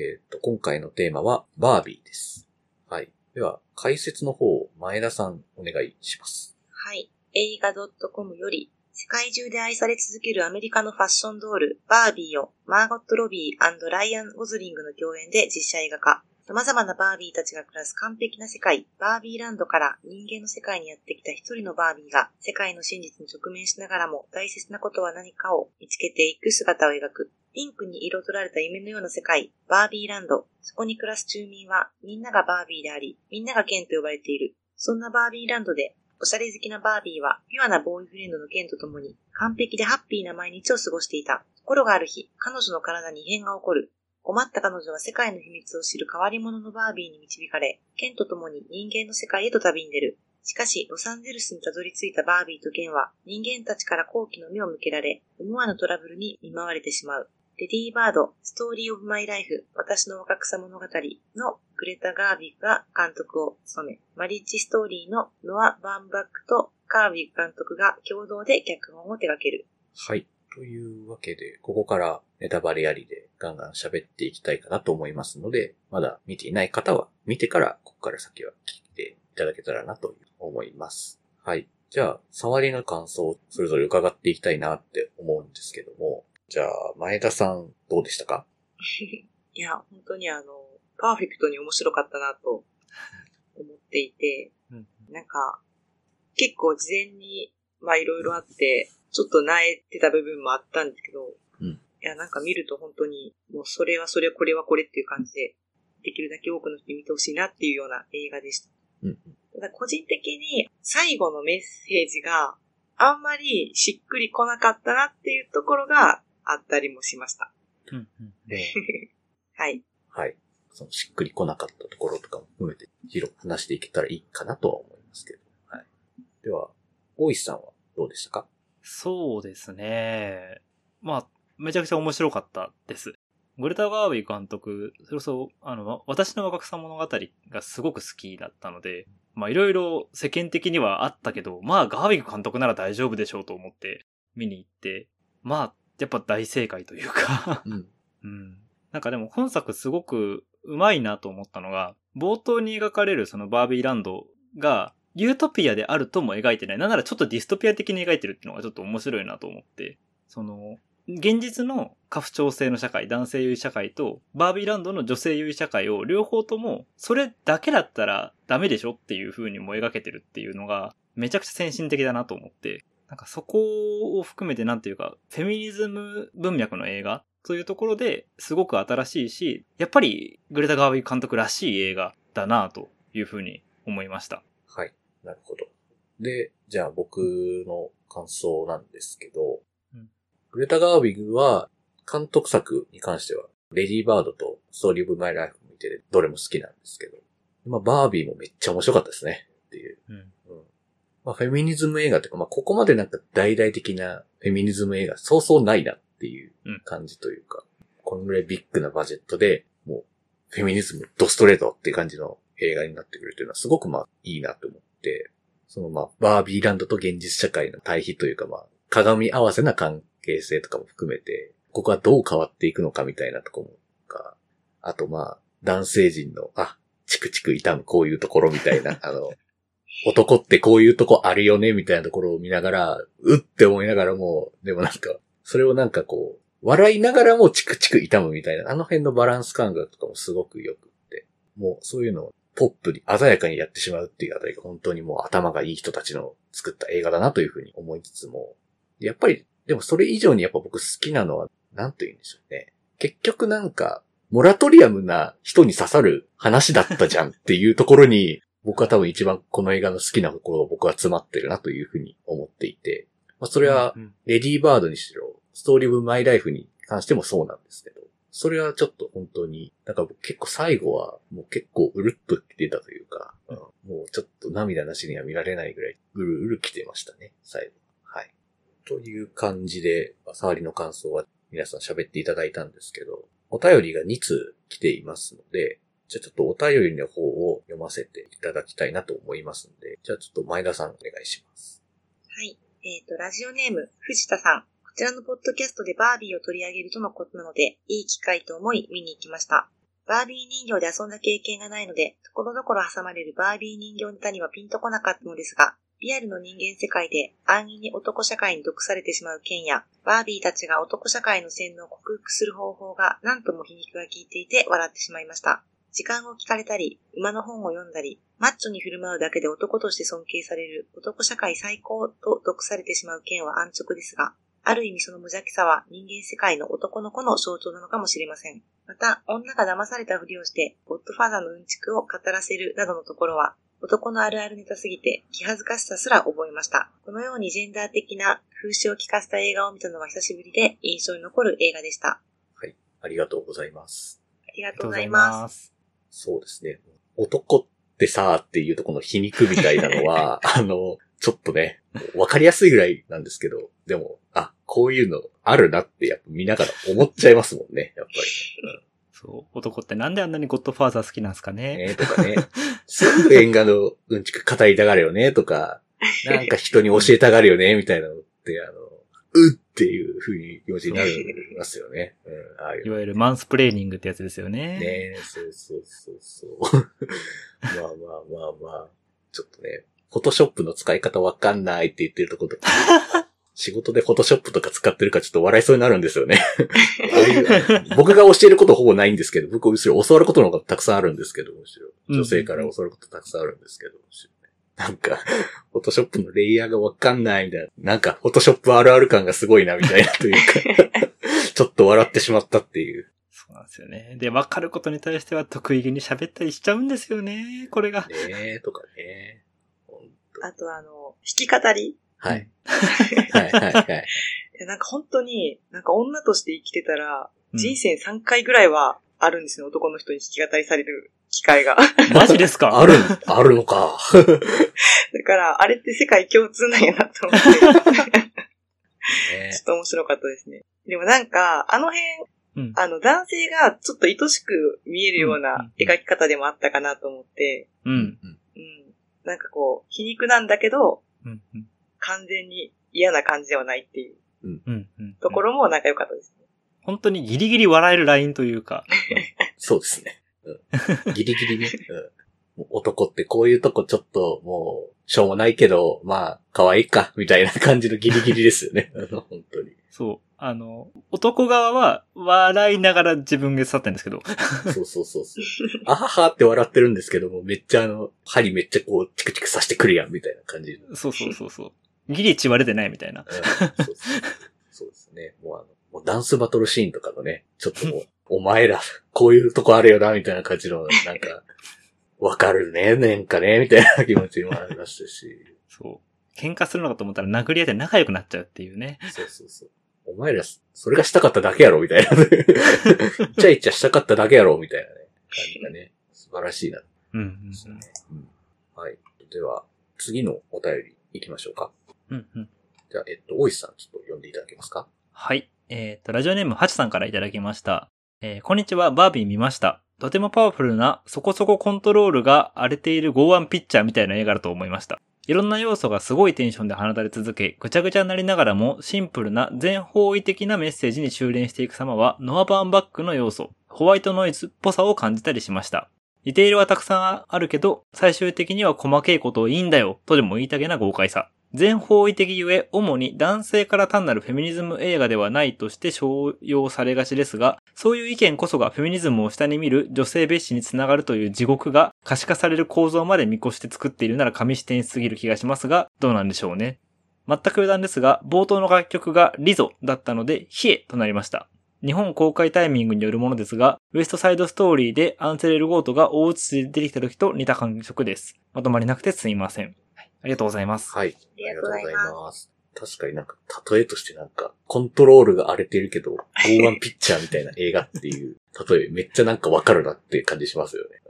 えっ、と、今回のテーマはバービーです。はい。では、解説の方前田さんお願いします。はい。映画 .com より、世界中で愛され続けるアメリカのファッションドール、バービーを、マーゴット・ロビーライアン・ゴズリングの共演で実写映画化。様々なバービーたちが暮らす完璧な世界、バービーランドから人間の世界にやってきた一人のバービーが、世界の真実に直面しながらも大切なことは何かを見つけていく姿を描く。ピンクに彩られた夢のような世界、バービーランド。そこに暮らす住民は、みんながバービーであり、みんながケンと呼ばれている。そんなバービーランドで、おしゃれ好きなバービーは、ピュアなボーイフレンドのケンと共に、完璧でハッピーな毎日を過ごしていた。ところがある日、彼女の体に異変が起こる。困った彼女は世界の秘密を知る変わり者のバービーに導かれ、ケンと共に人間の世界へと旅に出る。しかし、ロサンゼルスにたどり着いたバービーとケンは、人間たちから好奇の目を向けられ、思わぬトラブルに見舞われてしまう。レディー・バード、ストーリー・オブ・マイ・ライフ、私の若草物語のグレタ・ガービックが監督を務め、マリッジ・ストーリーのノア・バンバックとカービック監督が共同で脚本を手掛ける。はい。というわけで、ここからネタバレありでガンガン喋っていきたいかなと思いますので、まだ見ていない方は見てから、ここから先は聞いていただけたらなと思います。はい。じゃあ、触りの感想をそれぞれ伺っていきたいなって思うんですけども、じゃあ、前田さんどうでしたか？いや、本当にあの、パーフェクトに面白かったなと思っていて、うんなんか、結構事前に、まあいろいろあって、ちょっと萎えてた部分もあったんですけど、うんいや、なんか見ると本当に、もうそれはそれ、これはこれっていう感じで、できるだけ多くの人に見てほしいなっていうような映画でした。うん。ただ個人的に最後のメッセージがあんまりしっくりこなかったなっていうところがあったりもしました。うんうんえ はい。はい。そのしっくり来なかったところとかも含めて、広く話していけたらいいかなとは思いますけど。はい。では、大石さんはどうでしたか？そうですね。まあ、めちゃくちゃ面白かったです。グレタ・ガービー監督、それこそ、あの、私の若草物語がすごく好きだったので、まあいろいろ世間的にはあったけど、まあガービー監督なら大丈夫でしょうと思って見に行って、まあ、やっぱ大正解というかうん。うん。なんかでも本作すごくうまいなと思ったのが、冒頭に描かれるそのバービーランドが、ユートピアであるとも描いてない。なんならちょっとディストピア的に描いてるっていうのがちょっと面白いなと思って、その、現実の過不調性の社会、男性優位社会と、バービーランドの女性優位社会を両方とも、それだけだったらダメでしょっていう風にも描けてるっていうのが、めちゃくちゃ先進的だなと思って、なんかそこを含めてなんていうか、フェミニズム文脈の映画というところですごく新しいし、やっぱりグレタ・ガービー監督らしい映画だなというふうに思いました。はい。なるほど。で、じゃあ僕の感想なんですけど、うんグレタ・ガービグは、監督作に関しては、レディー・バードとストーリー・オブ・マイ・ライフ見て、どれも好きなんですけど、まあ、バービーもめっちゃ面白かったですね。っていう。うん。うん。まあ、フェミニズム映画っていうか、まあ、ここまでなんか大々的なフェミニズム映画、そうそうないなっていううん感じというか、このぐらいビッグなバジェットで、もう、フェミニズムドストレートっていう感じの映画になってくるというのはすごくまあ、いいなと思って、そのまあ、バービーランドと現実社会の対比というかまあ、鏡合わせな関係性とかも含めて、ここはどう変わっていくのかみたいなところか、あとまあ、男性陣の、あ、チクチク痛むこういうところみたいな、あの、男ってこういうとこあるよね、みたいなところを見ながら、うって思いながらも、でもなんか、それをなんかこう、笑いながらもチクチク痛むみたいな、あの辺のバランス感覚とかもすごく良くって、もうそういうのをポップに鮮やかにやってしまうっていうあたりが本当にもう頭がいい人たちの作った映画だなというふうに思いつつも、やっぱり、でもそれ以上にやっぱ僕好きなのは、なんと言うんでしょうね。結局なんか、モラトリアムな人に刺さる話だったじゃんっていうところに、僕は多分一番この映画の好きなところが僕は詰まってるなというふうに思っていて、まあ、それはうんレディーバードにしろ、ストーリーオブマイライフに関してもそうなんですけど、それはちょっと本当に、なんか僕結構最後はもう結構うるっと来てたというか、うんもうちょっと涙なしには見られないぐらいうるうる来てましたね、最後。はい。という感じで、まあ触りの感想は皆さん喋っていただいたんですけど、お便りが2通来ていますので、じゃあちょっとお便りの方を読ませていただきたいなと思いますので、じゃあちょっと前田さんお願いします。はい。えっ、と、ラジオネーム、藤田さん。こちらのポッドキャストでバービーを取り上げるとのことなので、いい機会と思い見に行きました。バービー人形で遊んだ経験がないので、ところどころ挟まれるバービー人形ネタにはピンとこなかったのですが、リアルの人間世界で安易に男社会に毒されてしまう件や、バービーたちが男社会の洗脳を克服する方法が何とも皮肉が効いていて笑ってしまいました。時間を聞かれたり、馬の本を読んだり、マッチョに振る舞うだけで男として尊敬される男社会最高と毒されてしまう件は安直ですが、ある意味その無邪気さは人間世界の男の子の象徴なのかもしれません。また、女が騙されたふりをして、ゴッドファーザーのうんちくを語らせるなどのところは、男のあるあるネタすぎて気恥ずかしさすら覚えました。このようにジェンダー的な風刺を聞かせた映画を見たのは久しぶりで印象に残る映画でした。ありがとうございます。ありがとうございま。す。そうですね。男ってさーっていうとこの皮肉みたいなのは、あの、ちょっとね、わかりやすいぐらいなんですけど、でも、あ、こういうのあるなってやっぱ見ながら思っちゃいますもんね、やっぱそう。男ってなんであんなにゴッドファーザー好きなんですかりね。ね。ねとかね。すぐ映画のうんちく語りたがるよね、とか、なんか人に教えたがるよね、みたいなのって、あの、うっていう風に表示になりますよね。うん、ああいういわゆるマンスプレーニングってやつですよね。ねえ、そうそうそうそう。まあまあまあまあ。ちょっとね、フォトショップの使い方わかんないって言ってるところとか、仕事でフォトショップとか使ってるからちょっと笑いそうになるんですよね。僕が教えることほぼないんですけど、僕むしろ教わることの方がたくさんあるんですけど、むしろ。女性から教わることたくさんあるんですけど、なんか、フォトショップのレイヤーがわかんないみたいな。なんか、フォトショップあるある感がすごいなみたいなというか、ちょっと笑ってしまったっていう。そうなんですよね。で、分かることに対しては得意げに喋ったりしちゃうんですよね。これが。ねえ、とかね。あとあの、弾き語り？はい。はい、はい、はい。なんか本当に、なんか女として生きてたら、うん人生3回ぐらいはあるんですよ、男の人に弾き語りされる機会が。マジですか？ある、あるのか。だから、あれって世界共通なんやなと思って、ちょねっと面白かったですね。でもなんか、あの辺、うん。あの、男性がちょっと愛しく見えるよううんうんな描き方でもあったかなと思って、うん。うん。なんかこう、皮肉なんだけど、うん。うん。完全に嫌な感じではないっていう。ところもなんか良かったですね。本当にギリギリ笑えるラインというか。そうですね。うん、ギリギリね、うん。男ってこういうとこちょっともう、しょうもないけど、まあ、可愛いか、みたいな感じのギリギリですよね。本当に。そう。あの、男側は笑いながら自分が去ってるんですけど。そうそうそうそう。あははって笑ってるんですけども、めっちゃあの、針めっちゃこう、チクチクさしてくるやん、みたいな感じ。うんそうそうそうそう。ギリ血割れてないみたいな。そうですね。もうあの、もうダンスバトルシーンとかのね、ちょっともう、お前ら、こういうとこあるよな、みたいな感じの、なんか、わかるね、なんかね、みたいな気持ちもありましたし。そう。喧嘩するのかと思ったら殴り合って仲良くなっちゃうっていうね。そうそうそう。お前ら、それがしたかっただけやろ、みたいな。イチャイチャしたかっただけやろ、みたいなね、感じがね、素晴らしいな、うんうんね。うん。はい。では、次のお便り行きましょうか。うん。うんうん。じゃあ、えっと、大石さん、ちょっと読んでいただけますか？はい。えっ、と、ラジオネームハチさんからいただきました。えーこんにちは、バービー見ました。とてもパワフルな、そこそこコントロールが荒れている剛腕ピッチャーみたいな映画だと思いました。いろんな要素がすごいテンションで放たれ続け、ぐちゃぐちゃになりながらも、シンプルな全方位的なメッセージに修練していく様は、ノアバーンバックの要素、ホワイトノイズっぽさを感じたりしました。ディテールはたくさんあるけど、最終的には細けいことをいいんだよ、とでも言いたげな豪快さ。全方位的ゆえ、主に男性から単なるフェミニズム映画ではないとして商用されがちですが、そういう意見こそがフェミニズムを下に見る女性蔑視につながるという地獄が可視化される構造まで見越して作っているなら紙視点すぎる気がしますが、どうなんでしょうね。全く余談ですが、冒頭の楽曲がリゾだったので、ヒエとなりました。日本公開タイミングによるものですが、ウエストサイドストーリーでアンセレル・ゴートが大写しで出てきた時と似た感触です。まとまりなくてすみません。はいありがとうございます。はい。ありがとうございます。す。確かになんか、例えとしてなんか、コントロールが荒れてるけど、剛腕ピッチャーみたいな映画っていう、例えめっちゃなんかわかるなって感じしますよね。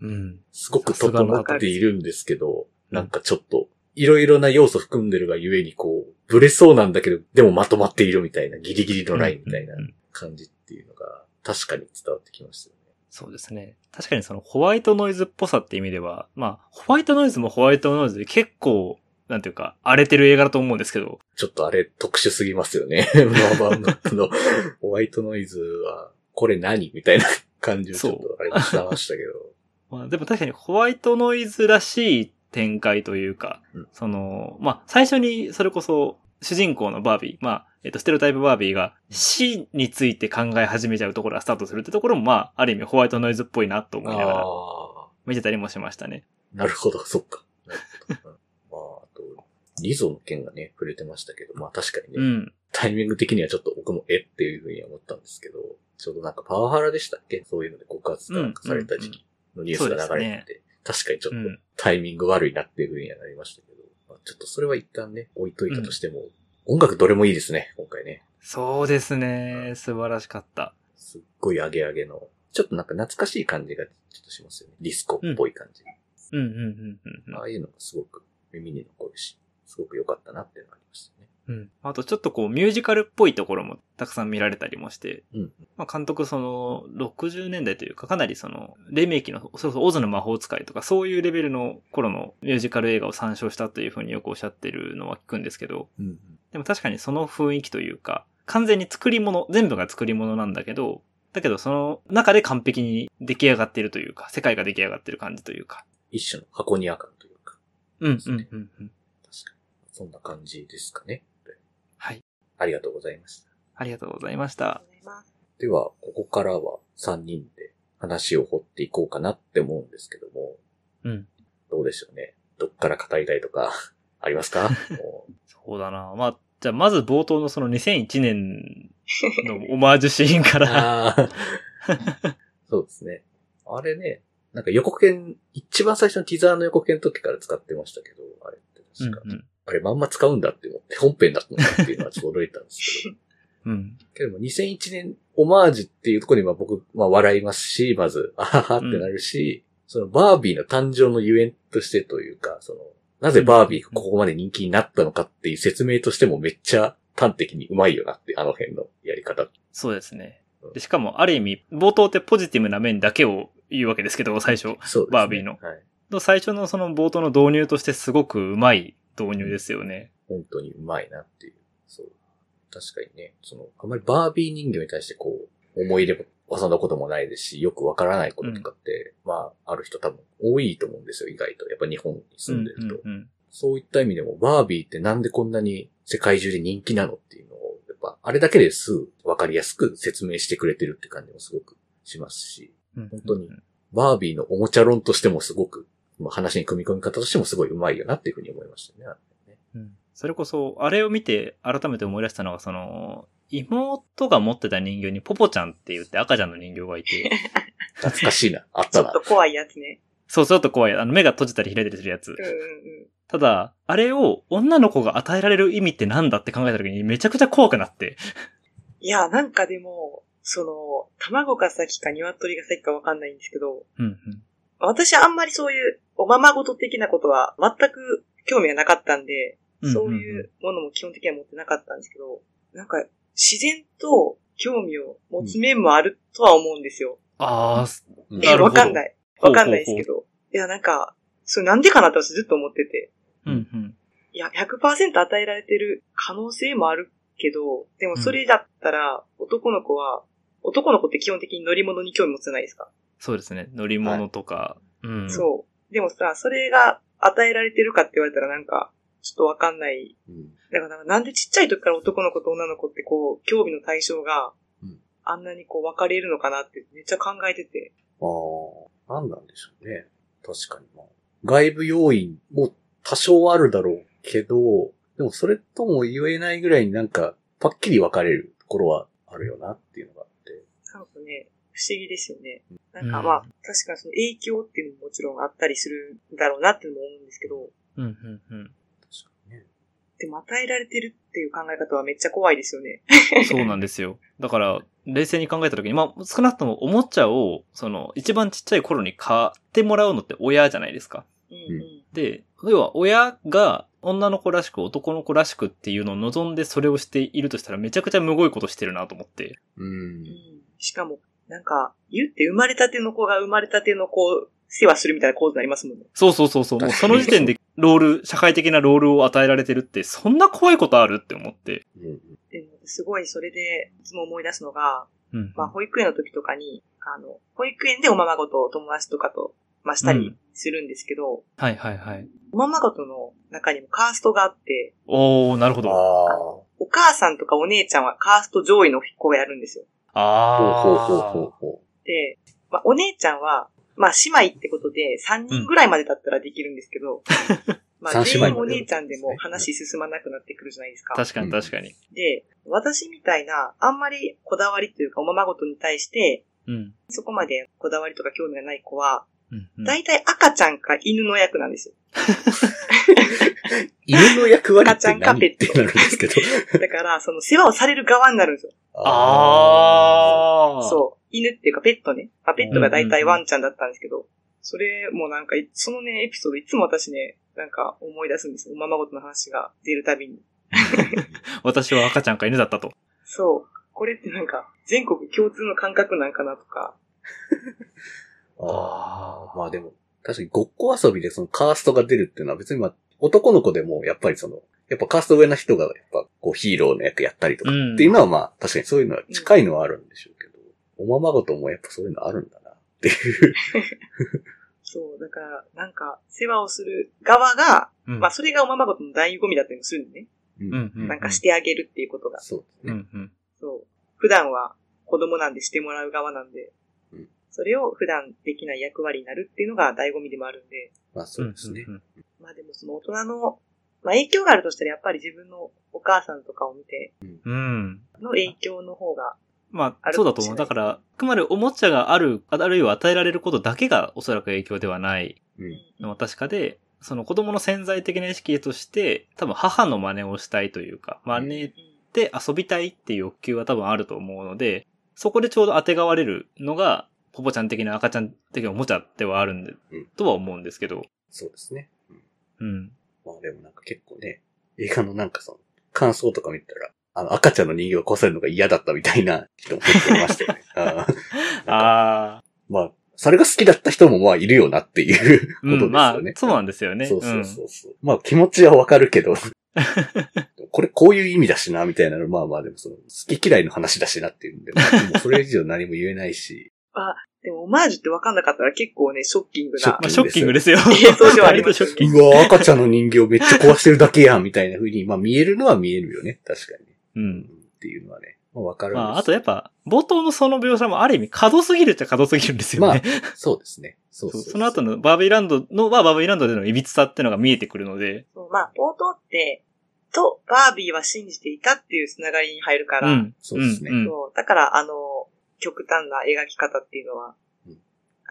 うんうん。すごく整っているんですけど、なんかちょっと、いろいろな要素含んでるがゆえにこう、ブレそうなんだけど、でもまとまっているみたいな、ギリギリのラインみたいな感じっていうのが、確かに伝わってきました。そうですね。確かにそのホワイトノイズっぽさって意味では、まあ、ホワイトノイズもホワイトノイズで結構、なんていうか、荒れてる映画だと思うんですけど、ちょっとあれ特殊すぎますよね。ノーバンバックのホワイトノイズは、これ何みたいな感じをちょっとあれもしてましたけど。まあ、でも確かにホワイトノイズらしい展開というか、うんその、まあ、最初にそれこそ主人公のバービー、まあ、えっと、ステレオタイプバービーが死について考え始めちゃうところがスタートするってところも、まあ、ある意味ホワイトノイズっぽいなと思いながらあ見てたりもしましたね。あ、なるほど、そっか。まあ、あと、リゾの件がね、触れてましたけど、まあ確かにね、うん。タイミング的にはちょっと僕もえっていうふうには思ったんですけど、ちょうどなんかパワハラでしたっけ？そういうので告発かなんかされた時期のニュースが流れてて、確かにちょっとうん。タイミング悪いなっていうふうにはなりましたけど、まあ、ちょっとそれは一旦ね、置いといたとしても、音楽どれもいいですね、今回ね。そうですね。素晴らしかった。すっごいアゲアゲの、ちょっとなんか懐かしい感じがちょっとしますよね。ディスコっぽい感じ。うんうんうんうんうんああいうのがすごく耳に残るし、すごく良かったなっていうのがありましたね。うん。あとちょっとこうミュージカルっぽいところもたくさん見られたりもして、うん。まあ監督その60年代というかかなりその黎明期の、それこそオズの魔法使いとかそういうレベルの頃のミュージカル映画を参照したというふうによくおっしゃってるのは聞くんですけど、うん。でも確かにその雰囲気というか、完全に作り物、全部が作り物なんだけど、だけどその中で完璧に出来上がっているというか、世界が出来上がっている感じというか。一種の箱庭感というか、うんうんうん。確かに。そんな感じですかね。はい。ありがとうございました。ありがとうございましあた。では、ここからは3人で話を掘っていこうかなって思うんですけども、うん。どうでしょうね。どっから語りたいとか、ありますか？そうだな。まあ、じゃあまず冒頭のその2001年のオマージュシーンから。そうですね。あれね、なんか予告編、一番最初のティザーの予告編の時から使ってましたけど、あれって確か、うんうん。あれまんま使うんだって思って、本編だったんだっていうのはちょっと驚いたんですけど。うん。けども2001年オマージュっていうところには僕、まあ笑いますし、まず、あははってなるし、そのバービーの誕生のゆえんとしてというか、その、なぜバービーがここまで人気になったのかっていう説明としてもめっちゃ端的にうまいよなって、あの辺のやり方。そうですね。でしかも、ある意味、冒頭ってポジティブな面だけを言うわけですけど、最初。そうですね。バービーのはい。の最初のその冒頭の導入としてすごくうまい導入ですよね。本当にうまいなっていう。そう。確かにね、その、あまりバービー人形に対してこう、思い入れも遊んだこともないですし、よくわからないこととかって、まあ、ある人多分多いと思うんですよ、意外と。やっぱ日本に住んでると。うんうんそういった意味でも、バービーってなんでこんなに世界中で人気なのっていうのを、やっぱ、あれだけですぐわかりやすく説明してくれてるって感じもすごくしますし、うん。本当にバービーのおもちゃ論としてもすごく、まあ話に組み込み方としてもすごいうまいよなっていうふうに思いましたねうんそれこそ、あれを見て改めて思い出したのが、その、妹が持ってた人形にポポちゃんって言って赤ちゃんの人形がいて、懐かしいな。あったなちょっと。怖いやつね。そう、ちょっと怖い。あの、目が閉じたり開いたりするやつうん。うんうん。ただ、あれを女の子が与えられる意味ってなんだって考えた時にめちゃくちゃ怖くなって。いや、なんかでも、その、卵が先か鶏が先かわかんないんですけど、うんうん。私あんまりそういうおままごと的なことは全く興味がなかったんで、そういうものも基本的には持ってなかったんですけど、なんか自然と興味を持つ面もあるとは思うんですよ。ああ、なるほどわかんない。わかんないですけど。いや、なんか、それなんでかなって私ずっと思ってて。うんうん。いや、100%与えられてる可能性もあるけど、でもそれだったら、男の子は、男の子って基本的に乗り物に興味持つじゃないですか。そうですね。乗り物とか。うん。そう。でもさ、それが与えられてるかって言われたらなんか、ちょっとわかんない。うんだからなんでちっちゃい時から男の子と女の子ってこう、興味の対象がうん、あんなにこう分かれるのかなってめっちゃ考えてて。ああ、なんなんでしょうね。確かにまあ。外部要因も多少あるだろうけど、でもそれとも言えないぐらいになんか、パッキリ分かれるところはあるよなっていうのがあって。なんかね、不思議ですよね。なんかうんまあ、確かにその影響っていうのももちろんあったりするんだろうなっていうのも思うんですけど、うんうんうん。確かにね。でも与えられてるっていう考え方はめっちゃ怖いですよね。そうなんですよ。だから、冷静に考えたときに、まあ、少なくともおもちゃを、その、一番ちっちゃい頃に買ってもらうのって親じゃないですか。うんうん。で、要は親が女の子らしく男の子らしくっていうのを望んでそれをしているとしたらめちゃくちゃむごいことしてるなと思って。う。うんんしかも、なんか、言って生まれたての子が生まれたての子を世話するみたいな構図になりますもんね。そうそうそうそう。もうその時点でロール、社会的なロールを与えられてるって、そんな怖いことあるって思って。うん。でも、すごいそれで、いつも思い出すのが、うん。まあ、保育園の時とかに、あの、保育園でおままごとを友達とかと、まあ、したりするんですけど、はいはいはい。おままごとの中にもカーストがあって、おー、なるほど。お母さんとかお姉ちゃんはカースト上位の子をやるんですよ。あほうほうほうほうほで、まあ、お姉ちゃんは、まあ、姉妹ってことで3人ぐらいまでだったらできるんですけど、まあ、全員お姉ちゃんでも話進まなくなってくるじゃないですか。確かに確かに。で、私みたいな、あんまりこだわりというか、おままごとに対して、うん。そこまでこだわりとか興味がない子は、うんうん大体赤ちゃんか犬の役なんですよ。う。犬の役割って赤ちゃんか何っペットてなるんですけど。だから、その世話をされる側になるんですよ。あー。そう。犬っていうかペットね。まあ、ペットが大体ワンちゃんだったんですけど、それもなんか、そのね、エピソードいつも私ね、なんか思い出すんですよ。おままごとの話が出るたびに。私は赤ちゃんか犬だったと。そう。これってなんか、全国共通の感覚なんかなとか。ああ。まあでも、確かにごっこ遊びでそのカーストが出るっていうのは別にまあ、男の子でもやっぱりその、やっぱカースト上な人がやっぱこうヒーローの役やったりとかうんっていうのはまあ確かにそういうのは近いのはあるんでしょうけど、おままごともやっぱそういうのあるんだなっていう。そう。だから、なんか、世話をする側が、うんまあ、それがおままごとの醍醐味だったりもするんでね。ううんうん。なんかしてあげるっていうことが。そうですね。うんうん。そう。普段は子供なんでしてもらう側なんで、うんそれを普段できない役割になるっていうのが醍醐味でもあるんで、まあそうですね。まあでもその大人の、まあ影響があるとしたらやっぱり自分のお母さんとかを見てうん。うん。の影響の方が、まあ、そうだと思う。だから、あくまでおもちゃがある、あるいは与えられることだけがおそらく影響ではないうん。のは確かで、その子供の潜在的な意識として、多分母の真似をしたいというか、真似で遊びたいっていう欲求は多分あると思うので、そこでちょうど当てがわれるのが、ポポちゃん的な赤ちゃん的なおもちゃではあるんで、うんとは思うんですけど、そうですね。うんうん。まあでもなんか結構ね、映画のなんかその、感想とか見たら、あの赤ちゃんの人形を壊されるのが嫌だったみたいな 人も結構いましたよね。あーあまあ、それが好きだった人もまあいるよなっていうあ、ことですよね。うん、まあ、そうなんですよね。そうそうそうそう。まあ気持ちはわかるけど、これこういう意味だしな、みたいなの、まあまあでもその、好き嫌いの話だしなっていうんで、まあ、でもそれ以上何も言えないし、でもオマージュって分かんなかったら結構ね、ショッキングなショッまあ、ショッキングですよ。映像ではありますよね割とショッキング。うわ、赤ちゃんの人形めっちゃ壊してるだけやん、みたいな風に、まあ見えるのは見えるよね、確かに。う。うんっていうのはね、まあわかるんですまあ、あとやっぱ、冒頭のその描写もある意味、過度すぎるっちゃ過度すぎるんですよね。そうですね。そうそうそうその後のバービーランドのはバービーランドでの歪さっていうのが見えてくるので、そうまあ、冒頭って、と、バービーは信じていたっていうつながりに入るから、うん。そうですねそうだから、あの、極端な描き方っていうのは、うん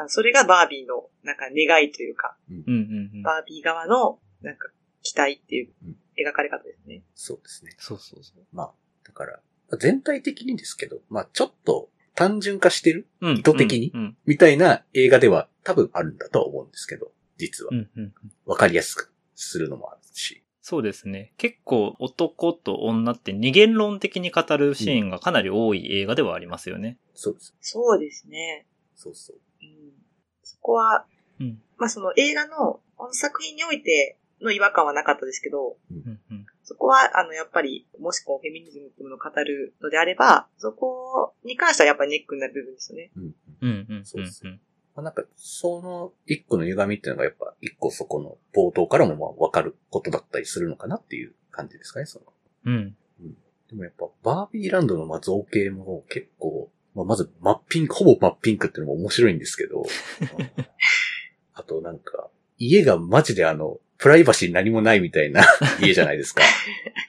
それがバービーの、なんか願いというか、うんうんうん。バービー側の、なんか、期待っていううん描かれ方ですね。そうですね。そうそうそう。まあ、だから、全体的にですけど、まあちょっと単純化してる？うん。意図的に？うん。みたいな映画では多分あるんだとは思うんですけど、実はう。んうんうん。わかりやすくするのもあるし。そうですね。結構男と女って二元論的に語るシーンがかなり多い映画ではありますよね。そうです。そうですね。そうそう。うん、そこは、うん。まあその映画の、この作品においての違和感はなかったですけど、うんうん。そこは、あの、やっぱり、もしこう、フェミニズムっていうものを語るのであれば、そこに関してはやっぱりネックになる部分ですよね。うん。うんうんそうですうん。まあ、なんか、その一個の歪みっていうのがやっぱ一個そこの冒頭からもまあわかることだったりするのかなっていう感じですかね、その。うん。でもやっぱバービーランドのまあ造形も結構、まあ、まず真っピンク、ほぼ真っピンクっていうのも面白いんですけど、あとなんか、家がマジであの、プライバシー何もないみたいな家じゃないですか。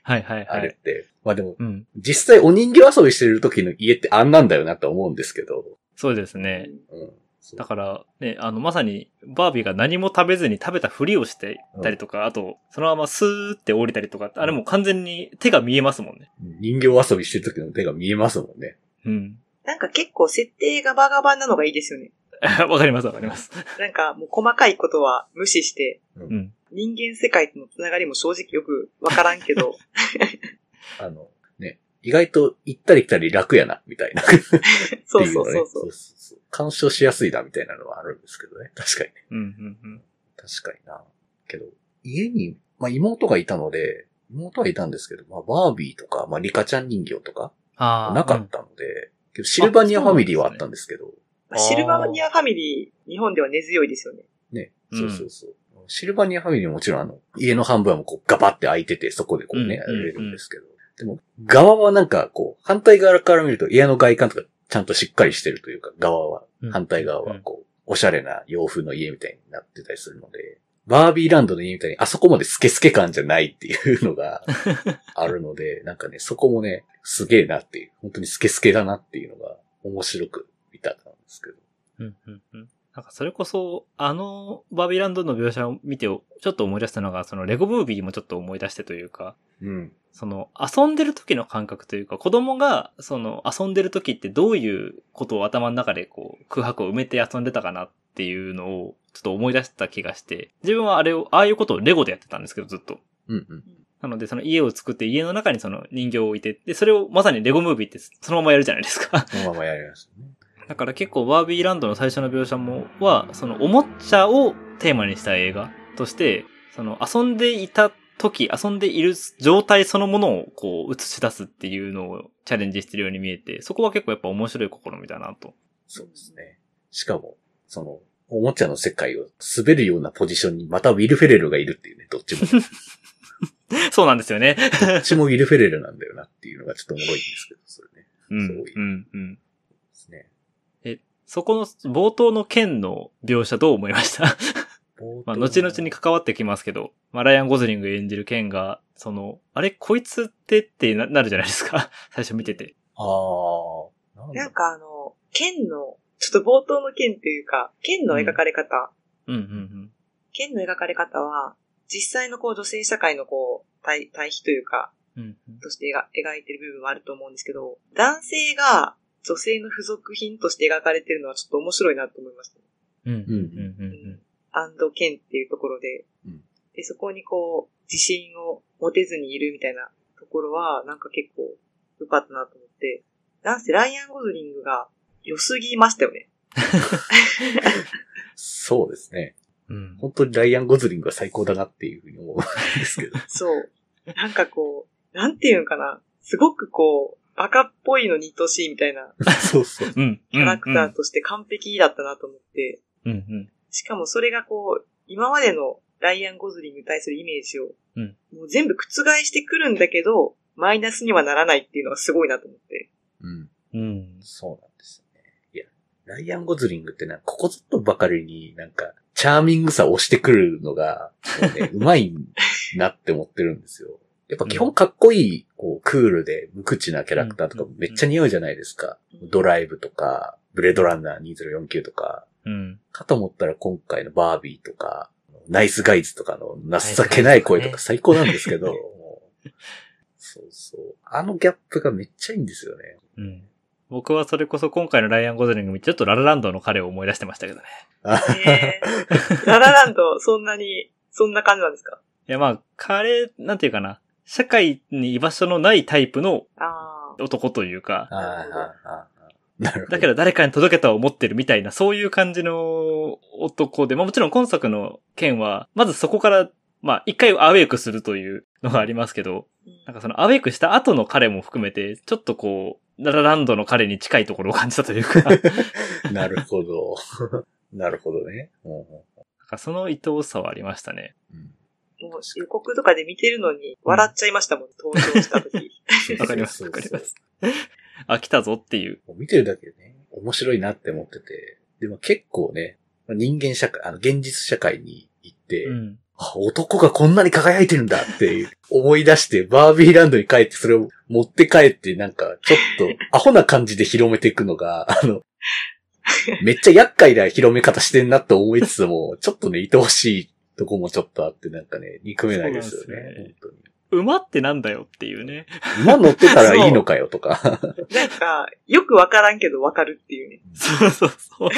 はいはいはい。あれって。まあでも、うん。実際お人形遊びしてる時の家ってあんなんだよなと思うんですけど、そうですね。うん。だから、ね、あの、まさに、バービーが何も食べずに食べたふりをしてたりとか、あと、そのままスーって降りたりとか、あれもう完全に手が見えますもんね。人形遊びしてる時の手が見えますもんね。うん。なんか結構設定がバガバンなのがいいですよね。わかりますわかります。なんかもう細かいことは無視して、うん。人間世界とのつながりも正直よくわからんけど、あの、ね、意外と行ったり来たり楽やな、みたいな。そうそうそうそう。干渉しやすいな、みたいなのはあるんですけどね。確かにね。うん、うん、うん。確かにな。けど、家に、まあ妹がいたので、妹はいたんですけど、まあバービーとか、まあリカちゃん人形とか。なかったので、けどシルバニアファミリーはあったんですけど、まあシルバニアファミリー、日本では根強いですよね。ね、うんそうそうそう。シルバニアファミリーももちろんあの、家の半分はもうこうガバって開いてて、そこでこうね、やうんれるんですけど。でも、側はなんかこう、反対側から見ると家の外観とかちゃんとしっかりしてるというか、側は、うん。反対側はこう、おしゃれな洋風の家みたいになってたりするので、バービーランドの家みたいにあそこまでスケスケ感じゃないっていうのが あるので、なんかね、そこもね、すげえなっていう、本当にスケスケだなっていうのが面白く見たんですけど。うんうんうんなんかそれこそ、あのバービーランドの描写を見て、ちょっと思い出したのが、そのレゴムービーもちょっと思い出してというか、うん。その遊んでる時の感覚というか、子供がその遊んでる時ってどういうことを頭の中でこう空白を埋めて遊んでたかなっていうのをちょっと思い出した気がして、自分はあれを、ああいうことをレゴでやってたんですけど、ずっと。うんうん。なので、その家を作って家の中にその人形を置いて、で、それをまさにレゴムービーってそのままやるじゃないですか。このままやりましたね。だから結構バービーランドの最初の描写も、は、そのおもちゃをテーマにした映画として、その遊んでいた時、遊んでいる状態そのものをこう映し出すっていうのをチャレンジしてるように見えて、そこは結構やっぱ面白い試みだなと。そうですね。しかも、その、おもちゃの世界を滑るようなポジションにまたウィル・フェレルがいるっていうね、どっちも。そうなんですよね。どっちもウィル・フェレルなんだよなっていうのがちょっとおもろいんですけど、それね。うんそういう、うん、うん。ですね。そこの冒頭の剣の描写どう思いました？まあ、後々に関わってきますけど、まあ、ライアン・ゴズリング演じる剣が、その、あれ、こいつってってななるじゃないですか。最初見てて。ああ。なんかあの、剣の、ちょっと冒頭の剣っていうか、剣の描かれ方、うん、うん、剣の描かれ方は、実際のこう女性社会のこう、対対比というか、うん。うん、うん。として描描いてる部分はあると思うんですけど、男性が女性の付属品として描かれてるのはちょっと面白いなと思いました。うん、うん、うん、うん。アンド剣っていうところで、うんで、そこにこう、自信を持てずにいるみたいなところは、なんか結構良かったなと思って、なんせライアン・ゴズリングが良すぎましたよね。そうですね。うん。本当にライアン・ゴズリングが最高だなっていうふうに思うんですけど。そう。なんかこう、なんていうんかな。すごくこう、バカっぽいのに愛しいみたいな そうそう。うん。キャラクターとして完璧だったなと思って、うん、うん。しかもそれがこう、今までのライアン・ゴズリングに対するイメージを、うんもう全部覆してくるんだけど、マイナスにはならないっていうのがすごいなと思って。うん。うん。そうなんですよね。いや、ライアン・ゴズリングってなんか、ここぞとばかりになんか、チャーミングさを押してくるのが、ね、うまいなって思ってるんですよ。やっぱ基本かっこいい、こう、クールで無口なキャラクターとかめっちゃ似合うじゃないですか。うんドライブとか、ブレードランナー2049とか、うん。かと思ったら今回のバービーとか、ナイスガイズとかの情けない声とか最高なんですけど、そうそう。あのギャップがめっちゃいいんですよね。うん。僕はそれこそ今回のライアン・ゴズリング見てちょっとララランドの彼を思い出してましたけどね。えー、ララランド、そんなに、そんな感じなんですか？いやまあ、彼、なんていうかな。社会に居場所のないタイプの。男というか。だけど誰かに届けたを思ってるみたいな、そういう感じの男で、まあもちろん今作の件は、まずそこから、まあ一回アウェイクするというのがありますけど、なんかそのアウェイクした後の彼も含めて、ちょっとこう、ララランドの彼に近いところを感じたというか、なるほど。なるほどね。うんうんかその愛おしさはありましたね。うんもう予告とかで見てるのに笑っちゃいましたもん、登場した時。わかります、わかります。あ、来たぞっていう。もう見てるだけでね、面白いなって思ってて。でも結構ね、人間社会、あの、現実社会に行って、うん。あ男がこんなに輝いてるんだって思い出して、バービーランドに帰ってそれを持って帰って、なんか、ちょっと、アホな感じで広めていくのが、あの、めっちゃ厄介な広め方してんなって思いつつも、ちょっとね、愛おしいとこもちょっとあって、なんかね、憎めないですよね。ね本当に。馬ってなんだよっていうね。馬乗ってたらいいのかよとか。なんか、よくわからんけどわかるっていうね。そうそうそう。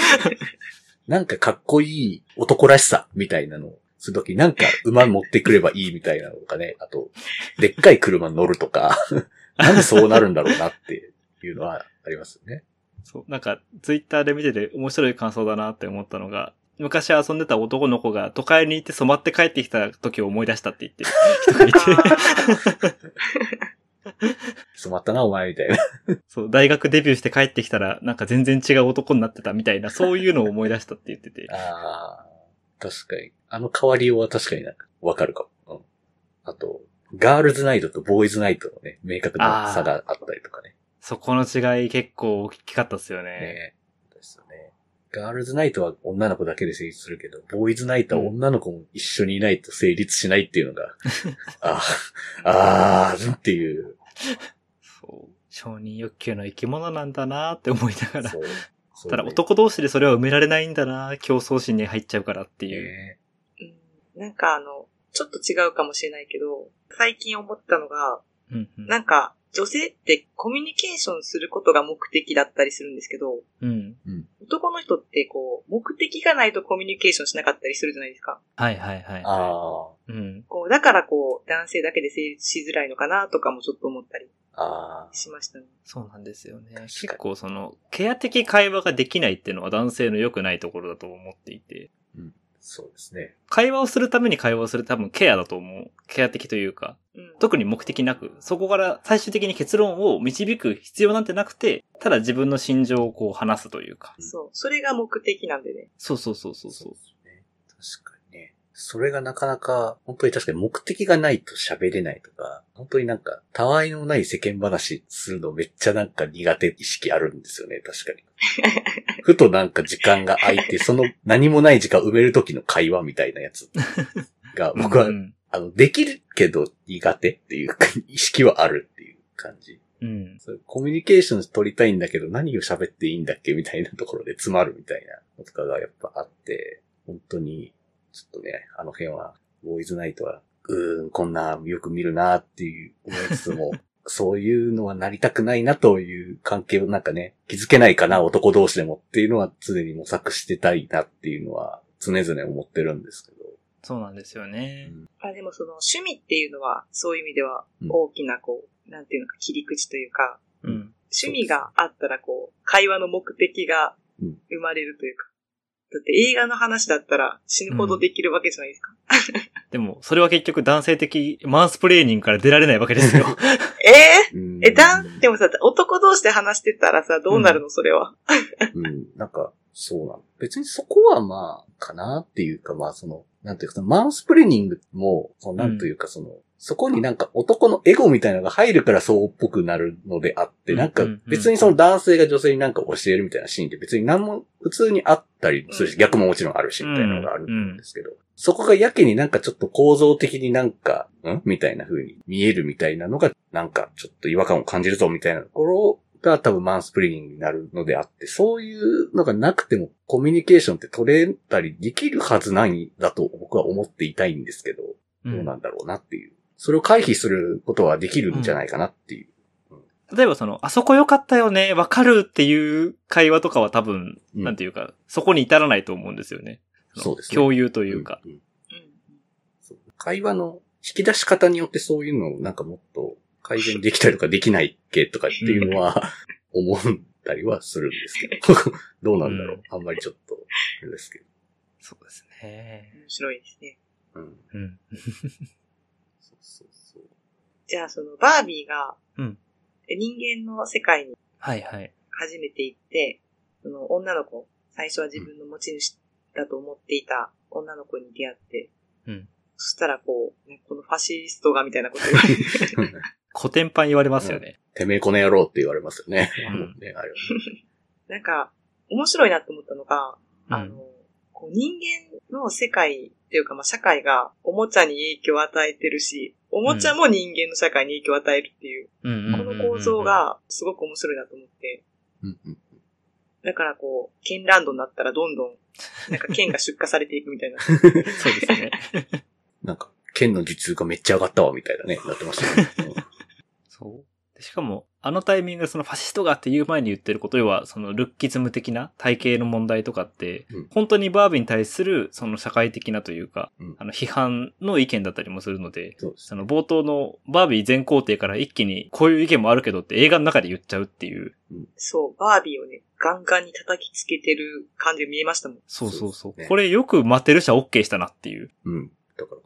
なんかかっこいい男らしさみたいなのをするとき、なんか馬持ってくればいいみたいなのとかね。あと、でっかい車乗るとか、なんでそうなるんだろうなっていうのはありますよね。そう。なんか、ツイッターで見てて面白い感想だなって思ったのが、昔遊んでた男の子が都会に行って染まって帰ってきた時を思い出したって言ってる人がいて。染まったな、お前、みたいな。そう、大学デビューして帰ってきたら、なんか全然違う男になってたみたいな、そういうのを思い出したって言ってて。ああ、確かに。あの変わりようは確かになんかわかるかも。うん。あと、ガールズナイトとボーイズナイトのね、明確な差があったりとかね。そこの違い結構大きかったっすよね。ねですよね。ガールズナイトは女の子だけで成立するけど、ボーイズナイトは女の子も一緒にいないと成立しないっていうのが、あ あ、あーっていう。そう。承認欲求の生き物なんだなって思いながら。そう。そうただ男同士でそれは埋められないんだな競争心に入っちゃうからっていう。ねうんなんかあの、ちょっと違うかもしれないけど、最近思ったのが、うんうん。なんか、女性ってコミュニケーションすることが目的だったりするんですけど、うん。男の人ってこう、目的がないとコミュニケーションしなかったりするじゃないですか。はいはいはい。あうん。こう、だからこう、男性だけで成立しづらいのかなとかもちょっと思ったりしましたね。そうなんですよね。結構その、ケア的会話ができないっていうのは男性の良くないところだと思っていて、そうですね。会話をするために会話をする多分ケアだと思う。ケア的というか、うん。特に目的なく、そこから最終的に結論を導く必要なんてなくて、ただ自分の心情をこう話すというか。そう。それが目的なんでね。そうそうそうそうそう。ですね。確かにね。それがなかなか、本当に確かに目的がないと喋れないとか、本当になんか、たわいのない世間話するのめっちゃなんか苦手意識あるんですよね、確かに。ふとなんか時間が空いて、その何もない時間を埋める時の会話みたいなやつが、僕は、うん。あの、できるけど苦手っていうか意識はあるっていう感じ。うん。コミュニケーション取りたいんだけど何を喋っていいんだっけみたいなところで詰まるみたいなのとかがやっぱあって、本当に、ちょっとね、あの辺は、ボーイズナイトは、うーん、こんなよく見るなっていう思いつつも、そういうのはなりたくないなという関係をなんかね、気づけないかな、男同士でもっていうのは常に模索してたいなっていうのは常々思ってるんですけど。そうなんですよね。あ、でもその趣味っていうのは、そういう意味ではうん大きなこう、なんていうのか切り口というか、うん。趣味があったらこう、会話の目的がうん生まれるというか。だって映画の話だったら死ぬほどできるわけじゃないですか。でも、それは結局男性的マンスプレーニングから出られないわけですよ。えうんー、え、だん、でもさ、男同士で話してたらさ、どうなるの、それは？うん、なんか、そうなの。別にそこはまあ、かなっていうか、まあその、なんていうか、そのマウスプレーニングも、そのなんというか、その、そこになんか男のエゴみたいなのが入るからそうっぽくなるのであって、うんなんか別にその男性が女性になんか教えるみたいなシーンって別に何も普通にあったりするし、うん。逆ももちろんあるし、みたいなのがあるんですけど、そこがやけになんかちょっと構造的になんか、んみたいな風に見えるみたいなのが、なんかちょっと違和感を感じるぞみたいなところが多分マンスプリングになるのであって、そういうのがなくてもコミュニケーションって取れたりできるはずないだと僕は思っていたいんですけど、うどうなんだろうなっていう。それを回避することはできるんじゃないかなっていう。例えばその、あそこ良かったよね、わかるっていう会話とかは多分、うんなんていうか、そこに至らないと思うんですよね。のそうですね共有というか。んんうん。そう会話の引き出し方によってそういうのをなんかもっと改善できたりとかできないっけとかっていうのは 思ったりはするんですけど。どうなんだろう、あんまりちょっと、ですけど。そうですね。面白いですね。うん。うん。そうそう。じゃあ、その、バービーが、うん人間の世界にはいはい。初めて行って、その女の子、最初は自分の持ち主だと思っていた女の子に出会って、うんそしたらこう、ねこのファシストがみたいなこと言われて、古典版言われますよね。てめえこの野郎って言われますよね。うんねあれは なんか、面白いなと思ったのが、うんあの、こう人間の世界っていうか、まあ、社会がおもちゃに影響を与えてるし、おもちゃも人間の社会に影響を与えるっていう、この構造、がすごく面白いなと思って、だからこう、剣ランドになったらどんどん、なんか剣が出荷されていくみたいな。そうですね。なんか、剣の実がめっちゃ上がったわ、みたいなね、なってましたね。そう。でしかも、あのタイミングでそのファシストがって言う前に言ってること、要はそのルッキズム的な体型の問題とかって、うん本当にバービーに対するその社会的なというか、うんあの批判の意見だったりもするので、その冒頭のバービー全工程から一気にこういう意見もあるけどって映画の中で言っちゃうっていう。そう、バービーをね、ガンガンに叩きつけてる感じが見えましたもん。そうそうそう。そうこれよくマテル社 OK したなっていう。うん。だから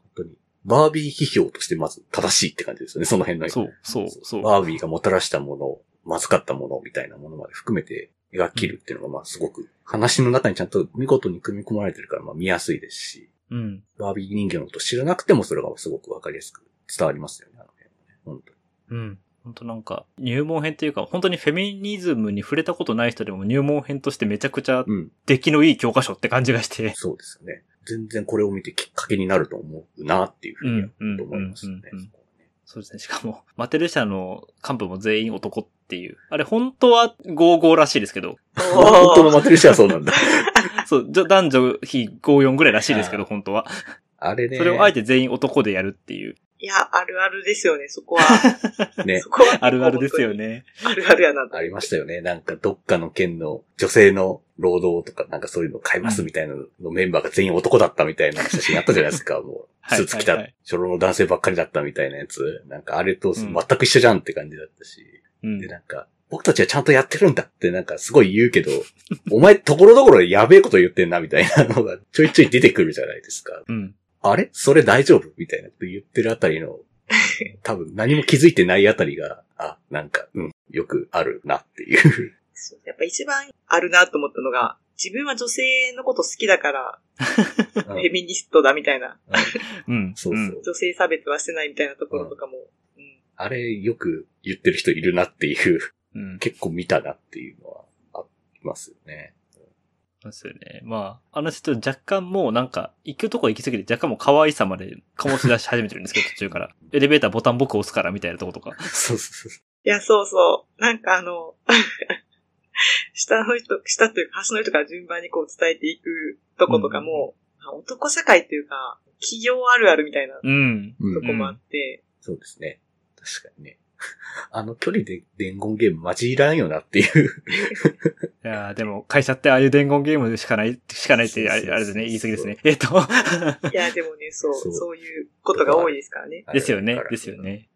バービー批評としてまず正しいって感じですよね、その辺の。そう、そう、そう。バービーがもたらしたもの、まずかったものみたいなものまで含めて描きるっていうのが、まあすごく話の中にちゃんと見事に組み込まれてるから、まあ見やすいですし、うん。バービー人形のこと知らなくてもそれがすごくわかりやすく伝わりますよね、あの辺はね。本当に。うん。本当なんか、入門編っていうか、本当にフェミニズムに触れたことない人でも入門編としてめちゃくちゃうん。出来のいい教科書って感じがして。そうですよね。全然これを見てきっかけになると思うなっていうふうに思いますよね。そうですね。しかも、マテル社の幹部も全員男っていう。あれ本当は55らしいですけど、本当のマテルシアはそうなんだ。そう、男女比54ぐらいらしいですけど、本当は。あれね。それをあえて全員男でやるっていう。いや、あるあるですよね、そこは。ねそ。こは。あるあるですよ。ね。あるあるやな。ありましたよね。なんかどっかの県の女性の労働とかなんかそういうの買いますみたいなののメンバーが全員男だったみたいな写真あったじゃないですか。もう、はいスーツ着た初老の男性ばっかりだったみたいなやつ。なんかあれと全うんく一緒じゃんって感じだったし。うんで、。なんか、僕たちはちゃんとやってるんだってなんかすごい言うけど、お前ところどころでやべえこと言ってんなみたいなのがちょいちょい出てくるじゃないですか。うん。あれ？それ大丈夫？みたいなこと言ってるあたりの、多分何も気づいてないあたりが、あ、なんか、うん、よくあるなっていう。そうやっぱ一番あるなと思ったのが、自分は女性のこと好きだから、うんフェミニストだみたいな、うん。そうそう。女性差別はしてないみたいなところとかも、うんあれよく言ってる人いるなっていう、うん。うん。結構見たなっていうのはありますよね。そうですよね。まあ、あの人若干もうなんか、行くとこ行き過ぎて若干もう可愛さまで醸し出し始めてるんですけど、途中から。エレベーターボタン僕押すからみたいなとことか。そうそうそいや、そうそう。なんかあの、下の人、下というか、端の人から順番にこう伝えていくとことかも、あ男社会というか、企業あるあるみたいなとうん。う。うん、こもあって、そうですね。確かにね。あの距離で伝言ゲーム混じらんよなっていう。いやーでも、会社ってああいう伝言ゲームしかない、しかないって、あれですね、言い過ぎですね。えっと、いや、でもね、そう、そそうういうことが多いですからね。ですよねですよ。ね。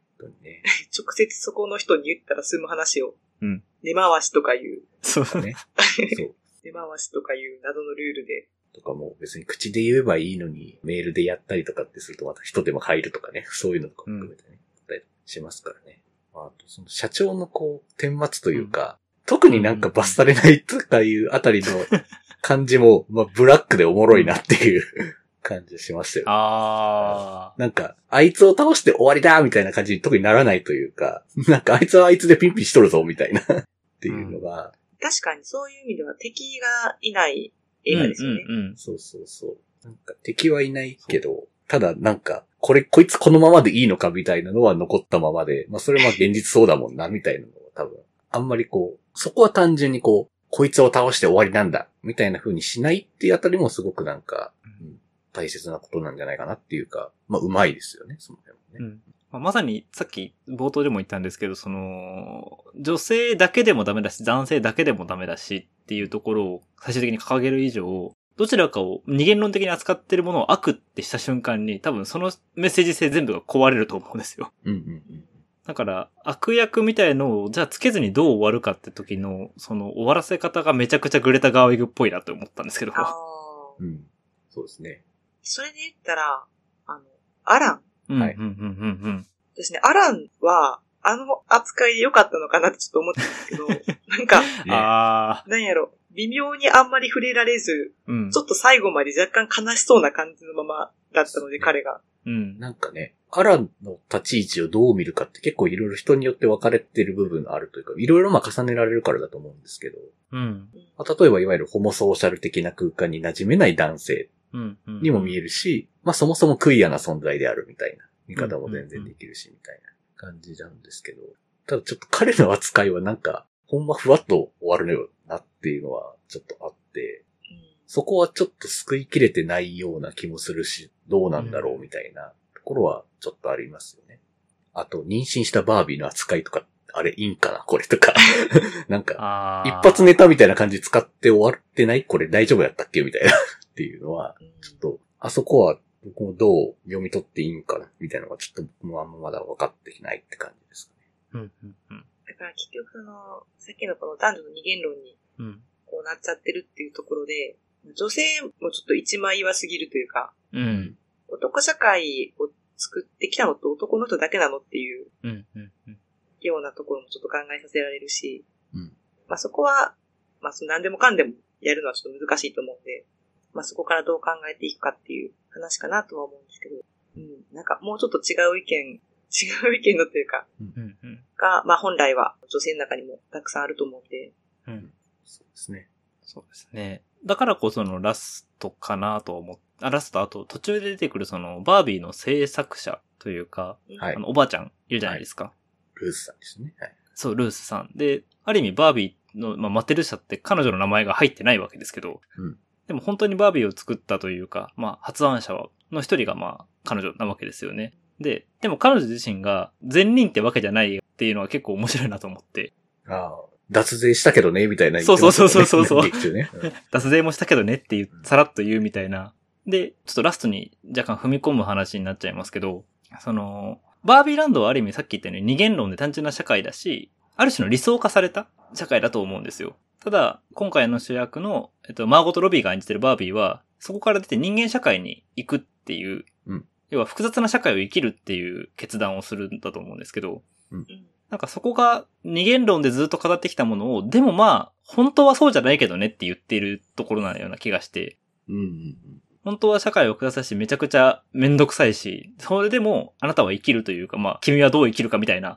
ね。直接そこの人に言ったら済む話を、うん根回しとかいう、そう。ね。そう。根回しとかいう謎のルールで、とかも別に口で言えばいいのに、メールでやったりとかってするとまた人でも入るとかね、そういうのとかも含めてね、あったりしますからね。まあ、あとその社長のこう、顛末というか、特になんか罰されないとかいうあたりの 感じも、まあ、ブラックでおもろいなっていう感じしましたよ。あなんか、あいつを倒して終わりだみたいな感じに特にならないというか、なんかあいつはあいつでピンピンしとるぞみたいなっていうのが、確かにそういう意味では敵がいない映ー。画ですよね。うんうんうん。そうそうそう。なんか敵はいないけど、ただなんか、これ、こいつこのままでいいのかみたいなのは残ったままで、まあそれは現実そうだもんな、みたいなのは多分、あんまりこう、そこは単純にこう、こいつを倒して終わりなんだ、みたいな風にしないっていうあたりもすごくなんか、うん。大切なことなんじゃないかなっていうか、まあうまいですよね、その辺もね。うん。まあまさにさっき冒頭でも言ったんですけど、その、女性だけでもダメだし、男性だけでもダメだしっていうところを最終的に掲げる以上、どちらかを二元論的に扱ってるものを悪ってした瞬間に多分そのメッセージ性全部が壊れると思うんですよ。うんうんうん。だから、悪役みたいのを、じゃあつけずにどう終わるかって時の、その終わらせ方がめちゃくちゃグレタ・ガーウィグっぽいなと思ったんですけど。ああ。うん。そうですね。それで言ったら、あの、アランうん、はいうん、うん、うん、ですね。アランは、あの扱いで良かったのかなってちょっと思ったんですけど、なんか、うん。あなんやろ、微妙にあんまり触れられず、ー、うんち。ょっと最後まで若干悲しそうな感じのままだったので、彼が。うん。なんかね、アランの立ち位置をどう見るかって結構いろいろ人によって分かれてる部分があるというか、いろいろまあ重ねられるからだと思うんですけど、うん。まあ例えばいわゆるホモソーシャル的な空間に馴染めない男性うん。うんにも見えるし、まあそもそもクイアな存在であるみたいな見方も全然できるし、みたいな感じなんですけど、ただちょっと彼の扱いはなんか、ほんまふわっと終わるのよなっていうのはちょっとあって、そこはちょっと救いきれてないような気もするし、どうなんだろうみたいなところはちょっとありますよね。あと、妊娠したバービーの扱いとか、あれいいんかなこれとか。なんか、一発ネタみたいな感じ使って終わってない？これ大丈夫やったっけ？みたいな。っていうのは、うんちょっと、あそこは僕もどう読み取っていいんかな？みたいなのがちょっと僕もあんままだ分かっていないって感じですかね。うん。うん。うんだから結局その、さっきのこの男女の二元論にうん。こうなっちゃってるっていうところで、女性もちょっと一枚岩すぎるというか、うん。男社会を作ってきたのって男の人だけなのっていううん、うん、うん。ようなところもちょっと考えさせられるし、うんまあそこは、まあその何でもかんでもやるのはちょっと難しいと思うんで、まあそこからどう考えていくかっていう話かなとは思うんですけど、うん、なんかもうちょっと違う意見、違う意見のというか、うん、うん。が、まあ本来は女性の中にもたくさんあると思うんで、うん。そうですね。そうですね。だからこそのラストかなと思っあ、ラストあと途中で出てくるそのバービーの制作者というか、はいあの、おばあちゃんいるじゃないですか。ルースさんですね。はい。そう、ルースさん。で、ある意味バービーの、まあ、マテル社って彼女の名前が入ってないわけですけど、うんでも本当にバービーを作ったというか、まあ、発案者の一人がまあ、彼女なわけですよね。で、でも彼女自身が善人ってわけじゃないっていうのは結構面白いなと思って、ああ、脱税したけどね、みたいな、そうそうそうそうそうそうね。うん 脱税もしたけどねっていう、さらっと言うみたいな。で、ちょっとラストに若干踏み込む話になっちゃいますけど、その、バービーランドはある意味さっき言ったように二元論で単純な社会だし、ある種の理想化された社会だと思うんですよ。ただ、今回の主役の、えっと、マーゴト・ロビーが演じてるバービーは、そこから出て人間社会に行くっていう、うん要は複雑な社会を生きるっていう決断をするんだと思うんですけど、うん。なんかそこが二元論でずっと語ってきたものを、でもまあ、本当はそうじゃないけどねって言っているところなような気がして、うんうん本当は社会を下さしめちゃくちゃめんどくさいし、それでもあなたは生きるというか、まあ、君はどう生きるかみたいな。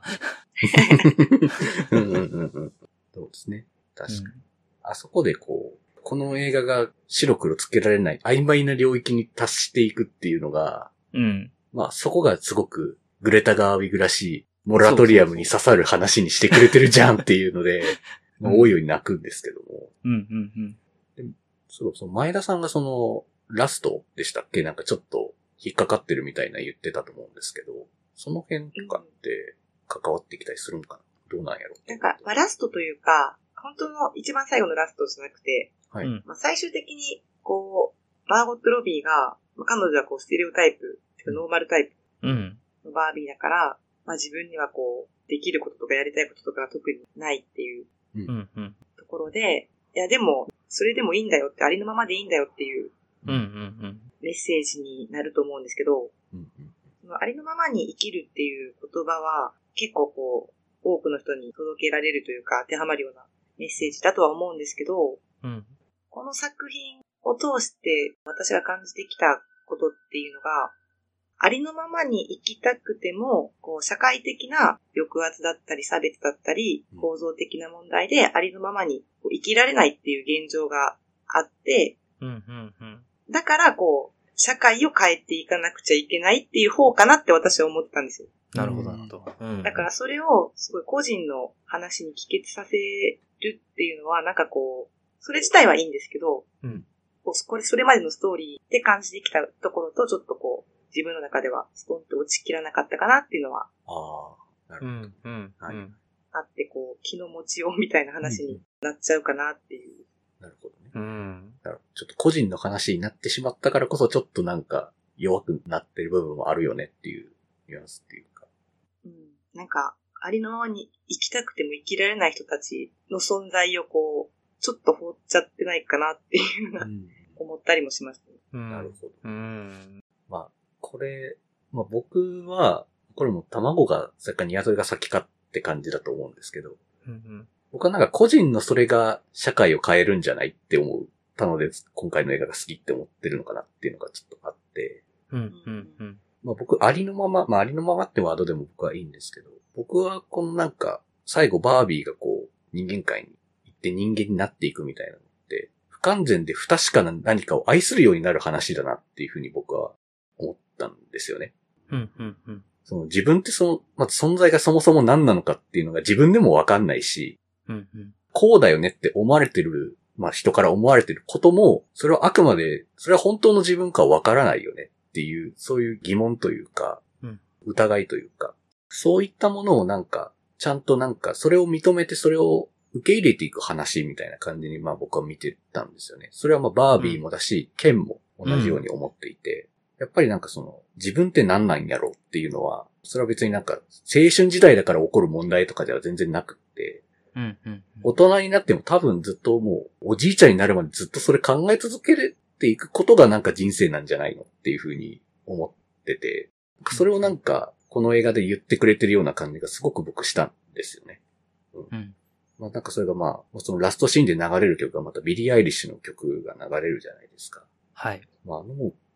うんうんうん。そうですね。確かに。あそこでこう、この映画が白黒つけられない曖昧な領域に達していくっていうのが、うん。まあそこがすごくグレタ・ガーウィグらしいモラトリアムに刺さる話にしてくれてるじゃんっていうので、まあうん大いように泣くんですけども。うん、うん、うん。そう、その前田さんがその、ラストでしたっけ？なんかちょっと引っかかってるみたいな言ってたと思うんですけど、その辺とかって関わってきたりするのかな？どうなんやろなんか、まあラストというか、本当の一番最後のラストじゃなくて、はいうんまあ、最終的に、こう、マーゴット・ロビーが、まあ彼女はこう、ステレオタイプ、てかノーマルタイプうん。のバービーだから、まあ自分にはこう、できることとかやりたいこととかが特にないっていう。ところで、いやでも、それでもいいんだよって、ありのままでいいんだよっていうメッセージになると思うんですけど、ありのままに生きるっていう言葉は、結構こう、多くの人に届けられるというか、当てはまるようなメッセージだとは思うんですけど、うん。この作品を通して私が感じてきたことっていうのが、ありのままに生きたくても、こう、社会的な抑圧だったり差別だったりうん、構造的な問題でありのままにこう生きられないっていう現状があって、うん、うん、うん。だからこう、社会を変えていかなくちゃいけないっていう方かなって私は思ってたんですよ。なるほど、なるほど。うん。だからそれをすごい個人の話に帰結させるっていうのは、なんかこう、それ自体はいいんですけど、うんこうこれ、それまでのストーリーで感じてきたところと、ちょっとこう、自分の中ではストンって落ちきらなかったかなっていうのはああ、なるほど。うん、うん、はいうん。あって、こう、気の持ちようみたいな話になっちゃうかなっていう。なるほどね。うん。だからちょっと個人の話になってしまったからこそ、ちょっとなんか弱くなってる部分もあるよねっていうニュアンスっていうか。うん。なんか、ありのままに生きたくても生きられない人たちの存在をこう、ちょっと放っちゃってないかなっていうのは思ったりもしましたね。うん。なるほど。うん。まあ、これ、まあ僕は、これも卵が、それから鶏が先かって感じだと思うんですけど、うん。僕はなんか個人のそれが社会を変えるんじゃないって思ったので、今回の映画が好きって思ってるのかなっていうのがちょっとあって、うん、うん、うん。まあ僕、ありのまま、まあありのままってワードでも僕はいいんですけど、僕はこのなんか、最後バービーがこう、人間界に行って人間になっていくみたいなのって、不完全で不確かな何かを愛するようになる話だなっていうふうに僕は思ったんですよね。うん、うん、うん。その自分ってその、まず存在がそもそも何なのかっていうのが自分でもわかんないし、うん、うん。こうだよねって思われてる、まあ人から思われてることも、それはあくまで、それは本当の自分かわからないよねっていう、そういう疑問というか、うん疑いというか、そういったものをなんか、ちゃんとなんか、それを認めてそれを受け入れていく話みたいな感じに、まあ僕は見てたんですよね。それはまあバービーもだし、ケンも同じように思っていて、やっぱりなんかその、自分って何なんやろうっていうのは、それは別になんか、青春時代だから起こる問題とかでは全然なくって、うん、うん。大人になっても多分ずっともう、おじいちゃんになるまでずっとそれ考え続けていくことがなんか人生なんじゃないのっていうふうに思ってて、それをなんか、この映画で言ってくれてるような感じがすごく僕したんですよね。うん。まあなんかそれがまあ、そのラストシーンで流れる曲がまたビリー・アイリッシュの曲が流れるじゃないですか。はい。まああの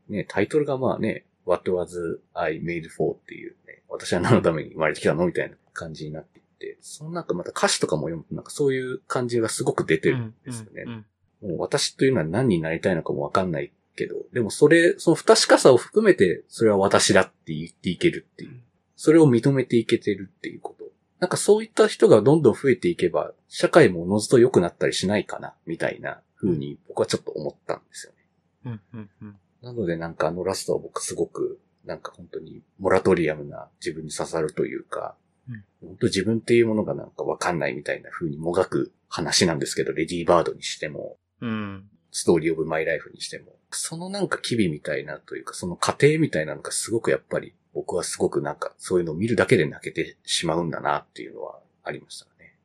ね、タイトルがまあね、What was I made for っていうね、私は何のために生まれてきたのみたいな感じになっていて、そのなんかまた歌詞とかも読むとなんかそういう感じがすごく出てるんですよね。うんうんもう私というのは何になりたいのかもわかんないけど、でもそれ、その不確かさを含めて、それは私だって言っていけるっていう。それを認めていけてるっていうこと。なんかそういった人がどんどん増えていけば、社会もおのずと良くなったりしないかな、みたいな風に僕はちょっと思ったんですよね。うんうんうんなのでなんかあのラストは僕すごく、なんか本当にモラトリアムな自分に刺さるというか、うん本当自分っていうものがなんかわかんないみたいな風にもがく話なんですけど、レディーバードにしても、うん。ストーリーオブマイライフにしても、そのなんか機微みたいなというか、その過程みたいなのがすごくやっぱり、僕はすごくなんかそういうのを見るだけで泣けてしまうんだなっていうのはありましたね。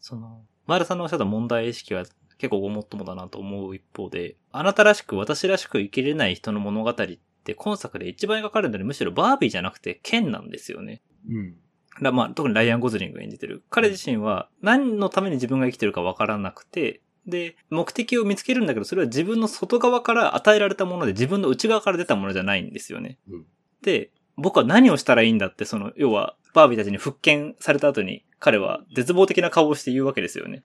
その、前田さんのおっしゃった問題意識は結構ごもっともだなと思う一方で、あなたらしく私らしく生きれない人の物語って今作で一番描かれるのにむしろバービーじゃなくてケンなんですよね。うん。だまあ、特にライアン・ゴズリングが演じてる。彼自身は何のために自分が生きてるかわからなくて、で、目的を見つけるんだけど、それは自分の外側から与えられたもので自分の内側から出たものじゃないんですよね。うんで、僕は何をしたらいいんだって、その、要は、バービーたちに復権された後に、彼は絶望的な顔をして言うわけですよね。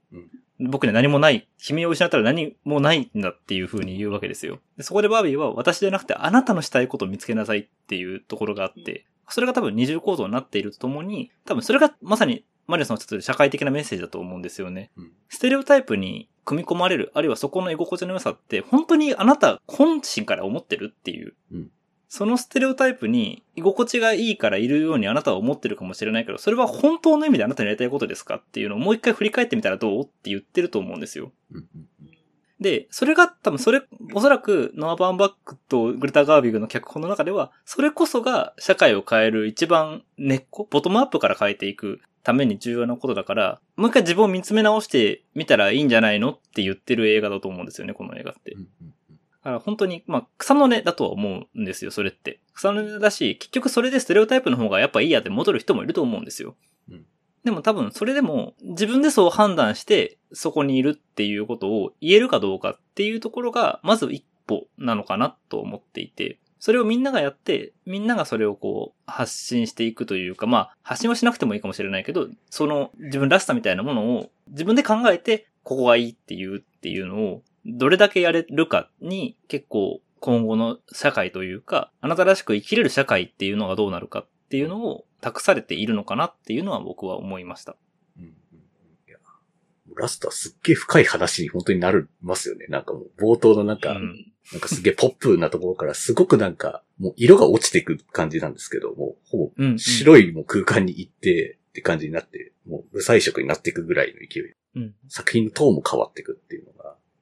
僕には何もない。君を失ったら何もないんだっていう風に言うわけですよ。でそこでバービーは私じゃなくてあなたのしたいことを見つけなさいっていうところがあって、それが多分二重構造になっているとともに、多分それがまさにマリオさんのおっしゃってる社会的なメッセージだと思うんですよね。うんステレオタイプに組み込まれる、あるいはそこの居心地の良さって、本当にあなた本心から思ってるっていう。うんそのステレオタイプに居心地がいいからいるようにあなたは思ってるかもしれないけど、それは本当の意味であなたにやりたいことですかっていうのをもう一回振り返ってみたらどうって言ってると思うんですよ。で、それが多分それ、おそらくノア・バーンバックとグレタ・ガービグの脚本の中では、それこそが社会を変える一番根っこ、ボトムアップから変えていくために重要なことだから、もう一回自分を見つめ直してみたらいいんじゃないのって言ってる映画だと思うんですよね、この映画って。うん。うん。だから本当に、まあ、草の根だとは思うんですよ、それって。草の根だし、結局それでステレオタイプの方がやっぱいいやって戻る人もいると思うんですよ。うんでも多分それでも自分でそう判断してそこにいるっていうことを言えるかどうかっていうところがまず一歩なのかなと思っていて、それをみんながやって、みんながそれをこう発信していくというか、まあ発信はしなくてもいいかもしれないけど、その自分らしさみたいなものを自分で考えて、ここがいいっていうっていうのをどれだけやれるかに結構今後の社会というか、あなたらしく生きれる社会っていうのがどうなるかっていうのを託されているのかなっていうのは僕は思いました。うん。ラストはすっげえ深い話に本当になりますよね。なんかもう冒頭のなんか、うんなんかすげえポップなところからすごくなんか、もう色が落ちていく感じなんですけど、もうほぼうん。白いもう空間に行ってって感じになって、もう無彩色になっていくぐらいの勢い。うん。作品のトーンも変わっていくっていうのが、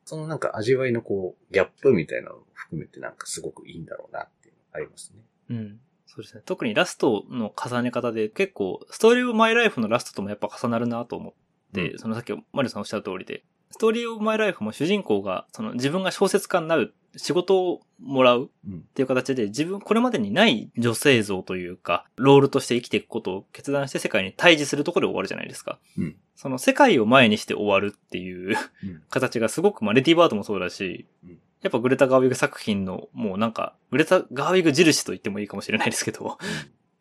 そのなんか味わいのこう、ギャップみたいなのを含めてなんかすごくいいんだろうなっていうのがありますね。うん。そうですね。特にラストの重ね方で結構、ストーリーオブマイライフのラストともやっぱ重なるなと思って、うんそのさっきマリオさんおっしゃる通りで、ストーリーオブマイライフも主人公が、その自分が小説家になる、仕事をもらうっうん。ていう形で自分、これまでにない女性像というか、ロールとして生きていくことを決断して世界に対峙するところで終わるじゃないですか。うん。その世界を前にして終わるっていううん。形がすごく、まあ、レディーバードもそうだし、うんやっぱグレタ・ガーウィグ作品の、もうなんか、グレタ・ガーウィグ印と言ってもいいかもしれないですけど、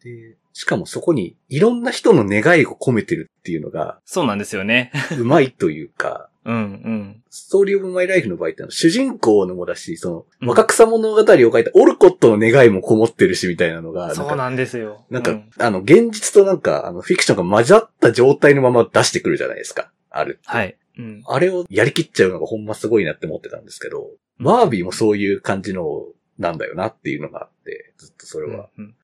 で、しかもそこにいろんな人の願いを込めてるっていうのが、そうなんですよね。うまいというか、うん、うん。ストーリーオブマイライフの場合って主人公のもだし、その、うん若草物語を書いたオルコットの願いもこもってるしみたいなのが、かそうなんですよ。なんか、うんあの、現実となんか、あの、フィクションが混ざった状態のまま出してくるじゃないですか。ある。はい。うん。あれをやりきっちゃうのがほんますごいなって思ってたんですけど、バービーもそういう感じのなんだよなっていうのがあって、ずっとそれは。うん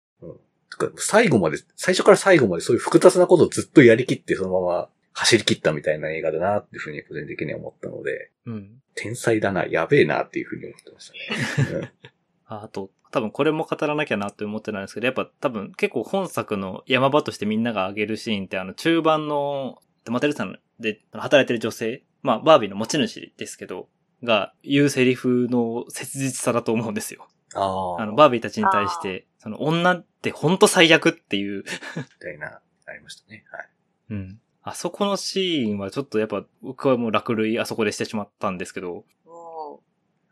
てか最後まで、最初から最後までそういう複雑なことをずっとやりきってそのまま走り切ったみたいな映画だなっていうふうに個人的には思ったので、うん。天才だな、やべえなっていうふうに思ってましたね。あ あと、多分これも語らなきゃなって思ってたんですけど、やっぱ多分結構本作の山場としてみんなが挙げるシーンってあの中盤の、マテルさんで働いてる女性、まあバービーの持ち主ですけど、が言うセリフの切実さだと思うんですよ。ああ。あの、バービーたちに対して、その女っってほんと最悪っていう。みたいな、ありましたね。はい。うん。あそこのシーンはちょっとやっぱ僕はもう落類あそこでしてしまったんですけど、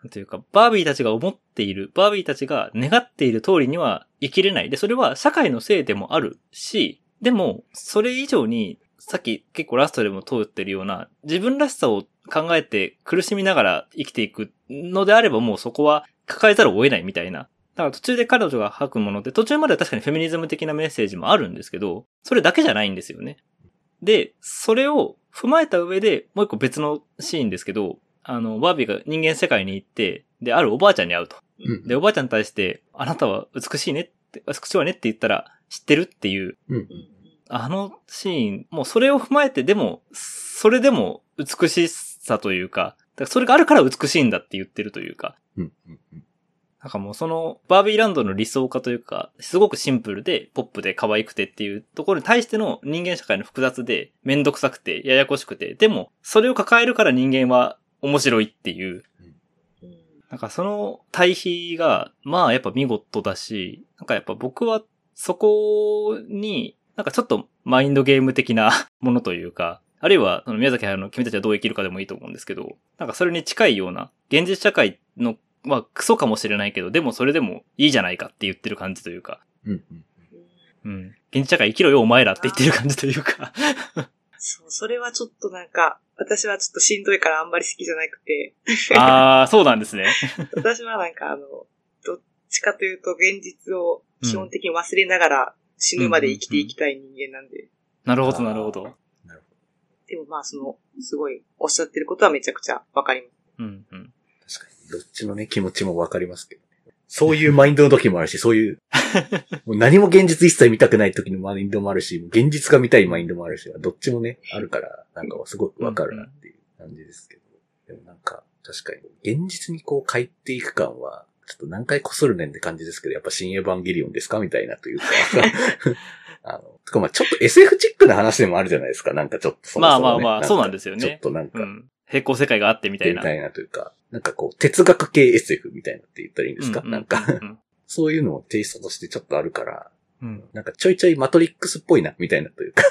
なんていうか、バービーたちが思っている、バービーたちが願っている通りには生きれない。で、それは社会のせいでもあるし、でも、それ以上に、さっき結構ラストでも通ってるような、自分らしさを考えて苦しみながら生きていくのであればもうそこは抱えざるを得ないみたいな。だから途中で彼女が吐くもので、途中までは確かにフェミニズム的なメッセージもあるんですけど、それだけじゃないんですよね。で、それを踏まえた上で、もう一個別のシーンですけど、あの、バービーが人間世界に行って、で、あるおばあちゃんに会うと。うん。で、おばあちゃんに対して、あなたは美しいねって、美しいわねって言ったら、知ってるっていう、あのシーン、もうそれを踏まえて、でも、それでも美しさというか、だからそれがあるから美しいんだって言ってるというか、うん。なんかもうその、バービーランドの理想化というか、すごくシンプルで、ポップで可愛くてっていうところに対しての人間社会の複雑で、めんどくさくて、ややこしくて、でも、それを抱えるから人間は面白いっていう、なんかその対比が、まあやっぱ見事だし、なんかやっぱ僕はそこに、なんかちょっとマインドゲーム的な ものというか、あるいはその宮崎駿の君たちはどう生きるかでもいいと思うんですけど、なんかそれに近いような、現実社会の、まあクソかもしれないけど、でもそれでもいいじゃないかって言ってる感じというか、うん。うん。うんうん。現実社会生きろよお前らって言ってる感じというか、そう、それはちょっとなんか、私はちょっとしんどいからあんまり好きじゃなくて、あー、そうなんですね。私はなんかあの、どっちかというと現実を基本的に忘れながら死ぬまで生きていきたい人間なんで、なるほど、なるほど。なるほでもまあその、すごいおっしゃってることはめちゃくちゃわかります。うん、うん。ど。確かに。どっちのね、気持ちもわかりますけどね。そういうマインドの時もあるし、そういう、もう何も現実一切見たくない時のマインドもあるし、現実が見たいマインドもあるし、どっちもね、あるから、なんかすごくわかるなっていう感じですけど。でもなんか、確かに、現実にこう帰っていく感は、ちょっと何回こするねんって感じですけど、やっぱ新エヴァンゲリオンですかみたいなというか。あの、とかまあちょっと SF チックな話でもあるじゃないですか。なんかちょっとそもそも、ね。まあまあまあかそうなんですよねちょっとなんか、うん。平行世界があってみたいな。みたいなというか、なんかこう、哲学系 SF みたいなって言ったらいいんですか、ううなんか、う んそういうのをテイストとしてちょっとあるから、うん。なんかちょいちょいマトリックスっぽいな、みたいなというか、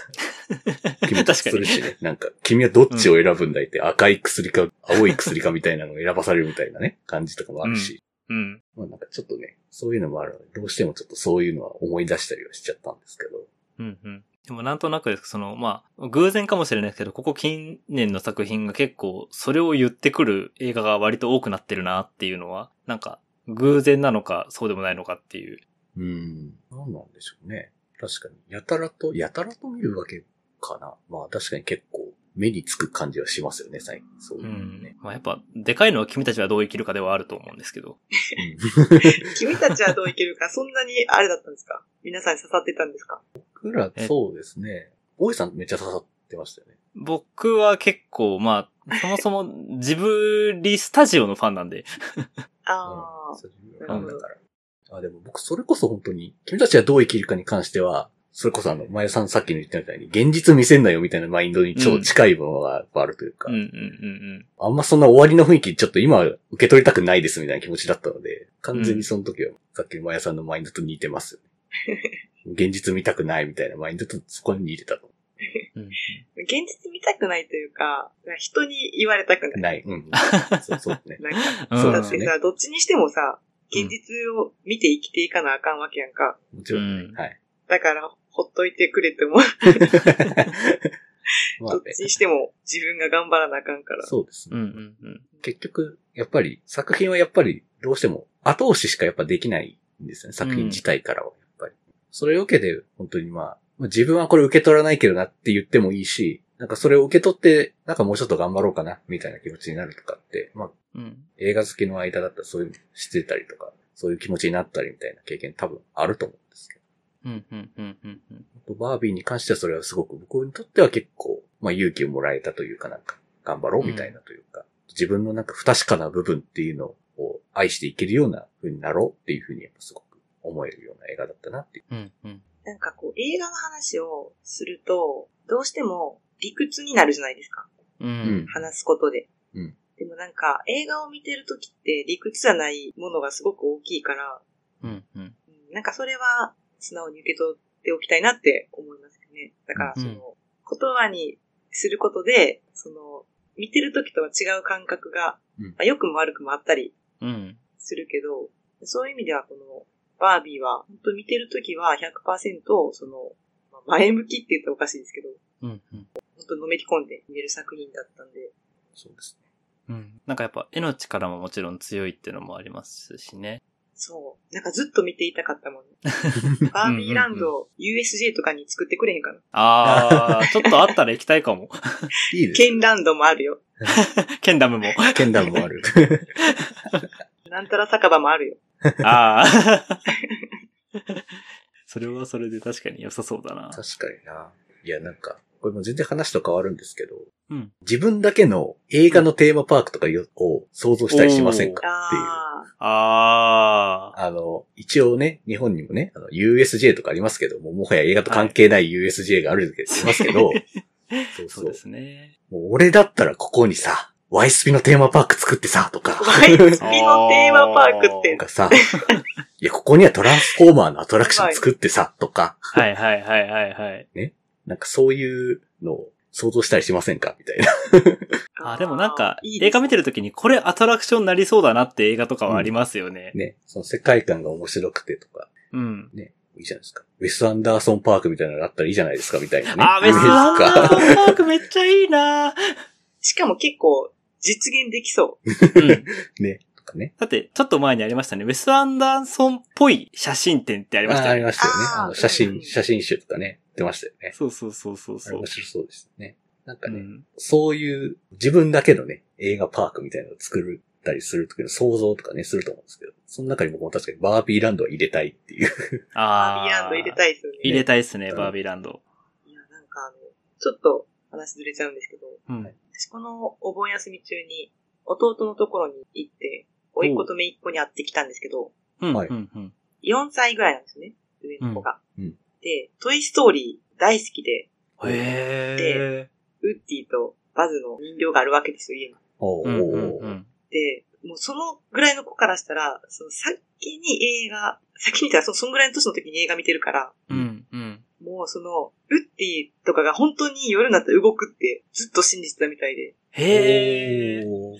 気持ちするしね。なんか、君はどっちを選ぶんだいって、赤い薬か、青い薬かみたいなのを選ばされるみたいなね、感じとかもあるし、うん。まあなんかちょっとね、そういうのもあるので、どうしてもちょっとそういうのは思い出したりはしちゃったんですけど、うんうん。でもなんとなくですその、まあ、偶然かもしれないですけど、ここ近年の作品が結構、それを言ってくる映画が割と多くなってるなっていうのは、なんか、偶然なのか、そうでもないのかっていう。うん、なんなんでしょうね。確かに、やたらと、やたらと見るわけかな。まあ確かに結構、目につく感じはしますよね、最近。そういううのんね。。まあやっぱ、でかいのは君たちはどう生きるかではあると思うんですけど。うん 君たちはどう生きるか、そんなにあれだったんですか？皆さんに刺さってたんですか？僕ら、そうですね。大井さんめっちゃ刺さってましたよね。僕は結構、まあ、そもそもジブリスタジオのファンなんで。ああ、ファンだから。あ、でも僕それこそ本当に、君たちはどう生きるかに関しては、それこそあの、前さんさっきの言ったみたいに、現実見せんなよみたいなマインドに超近いものがあるというか、うんうんうんあんまそんな終わりの雰囲気ちょっと今は受け取りたくないですみたいな気持ちだったので、完全にその時は、さっきの前さんのマインドと似てますよね。現実見たくないみたいなマインドとそこに似てたと。現実見たくないというか、人に言われたくない。ない。うん。そうそうね。なんか、うんそう。だってさ、どっちにしてもさ、現実を見て生きていかなあかんわけやんか。もちろんね。うんはい。だから、ほっといてくれって思う。まあねどっちにしても自分が頑張らなあかんから。そうですね。うんうんうん。結局、やっぱり、作品はやっぱり、どうしても後押ししかやっぱできないんですよね。作品自体からは、やっぱり。それを受けて、本当にまあ、まあ自分はこれ受け取らないけどなって言ってもいいし、なんかそれを受け取って、なんかもうちょっと頑張ろうかな、みたいな気持ちになるとかって、まあ、うん。映画好きの間だったらそういうのしてたりとか、そういう気持ちになったりみたいな経験多分あると思うんですけど。うんうんうんうんうん。あとバービーに関してはそれはすごく僕にとっては結構、まあ勇気をもらえたというかなんか、頑張ろうみたいなというか、自分のなんか不確かな部分っていうのを愛していけるような風になろうっていう風にやっぱすごく思えるような映画だったなっていう。うんうん。なんかこう、映画の話をすると、どうしても理屈になるじゃないですか。ううんん。話すことで。うんでもなんか、映画を見てるときって理屈じゃないものがすごく大きいから、うんうん。うんなんかそれは素直に受け取っておきたいなって思いますよね。だから、その、うん言葉にすることで、その、見てる時とは違う感覚が、うんまあ、良くも悪くもあったりうん。するけど、そういう意味ではこの、バービーは、本当見てる時は100%、その、まあ前向きって言ったらおかしいですけど、うん。うん。本当のめり込んで見れる作品だったんで、そうですね。うん。なんかやっぱ絵の力ももちろん強いっていうのもありますしね。そう。なんかずっと見ていたかったもんね。バービーランド、USJ とかに作ってくれへんかな。あー、ちょっとあったら行きたいかも。いいですケンランドもあるよ。ケンダムも。ケンダムもある。なんたら酒場もあるよ。あー。それはそれで確かに良さそうだな。確かにな。いや、なんか、これも全然話と変わるんですけど、うん。自分だけの映画のテーマパークとかを想像したりしませんかっていう。ああー。あの、一応ね、日本にもね、あの、USJ とかありますけども、もはや映画と関係ない USJ があるけど、ありますけど、そうそううそですね。もう俺だったらここにさ、ワイスピのテーマパーク作ってさ、とか、あ。ワイスピのテーマパークってと、かさ、いや、ここにはトランスフォーマーのアトラクション作ってさ、とか、はいはいはいはいはい。なんかそういうのを想像したりしませんか？みたいな。あ、でもなんか、映画見てるときにこれアトラクションになりそうだなって映画とかはありますよね。ね、その世界観が面白くてとか、うん。ね、いいじゃないですか。ウェス・アンダーソンパークみたいなのがあったらいいじゃないですか、みたいなね。あー、ベストアンダーソンパークめっちゃいいな しかも結構実現できそうん。ね、とかね。だって、ちょっと前にありましたね。ウェス・アンダーソンっぽい写真展ってありましあありたよね。ましたよね。あの、写うん真、写真集とかね、出ましたよね。そうそうそうそうあれそう面。白そうですね。なんかね、うん。そういう自分だけのね、映画パークみたいなのを作ったりする時の想像とかね、すると思うんですけど、その中に僕も確かにバービーランドは入れたいっていう。う。あバービーランド入れたいですよね。入れたいっすね、うんバービーランド。いや、なんかあの、ちょっと話ずれちゃうんですけど、うん。私このお盆休み中に弟のところに行って、甥いっ子と姪っ子に会ってきたんですけど、うん。はいうん。うん。4歳ぐらいなんですよね、上の子が。うんうんで、トイストーリー大好きで、へウッディとバズの人形があるわけですよ、家に。で、もうそのぐらいの子からしたら、その先に映画、先に言ったらそそのぐらいの年の時に映画見てるから、うんうん。もうその、ウッディとかが本当に夜になったら動くってずっと信じてたみたいで、へー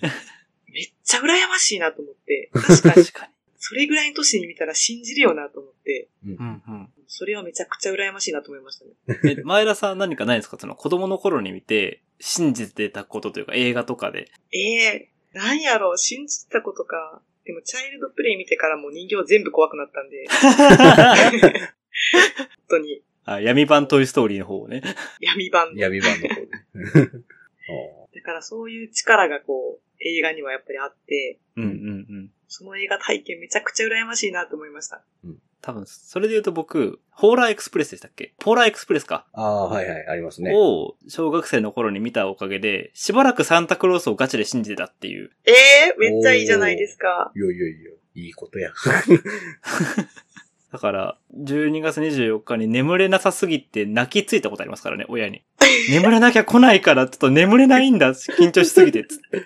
めっちゃ羨ましいなと思って、確かに確かに。それぐらいの年に見たら信じるよなと思って、うんうん。それはめちゃくちゃ羨ましいなと思いましたね。え、前田さん何かないですか？その子供の頃に見て、信じてたことというか映画とかで。ええなんやろう、信じてたことか。でも、チャイルドプレイ見てからもう人形全部怖くなったんで、本当にあ、闇版トイストーリーの方をね。闇版の。闇版の方で。だからそういう力がこう、映画にはやっぱりあって、うんうんうん。その映画体験めちゃくちゃ羨ましいなと思いました。多分、それで言うと僕、ポーラーエクスプレスでしたっけ？ポーラーエクスプレスか。ああ、はいはい、ありますね。を、小学生の頃に見たおかげで、しばらくサンタクロースをガチで信じてたっていう。ええめっちゃいいじゃないですか。いやいやいや、いいことや。だから、12月24日に眠れなさすぎて泣きついたことありますからね、親に。眠れなきゃ来ないから、ちょっと眠れないんだ、緊張しすぎて、つって。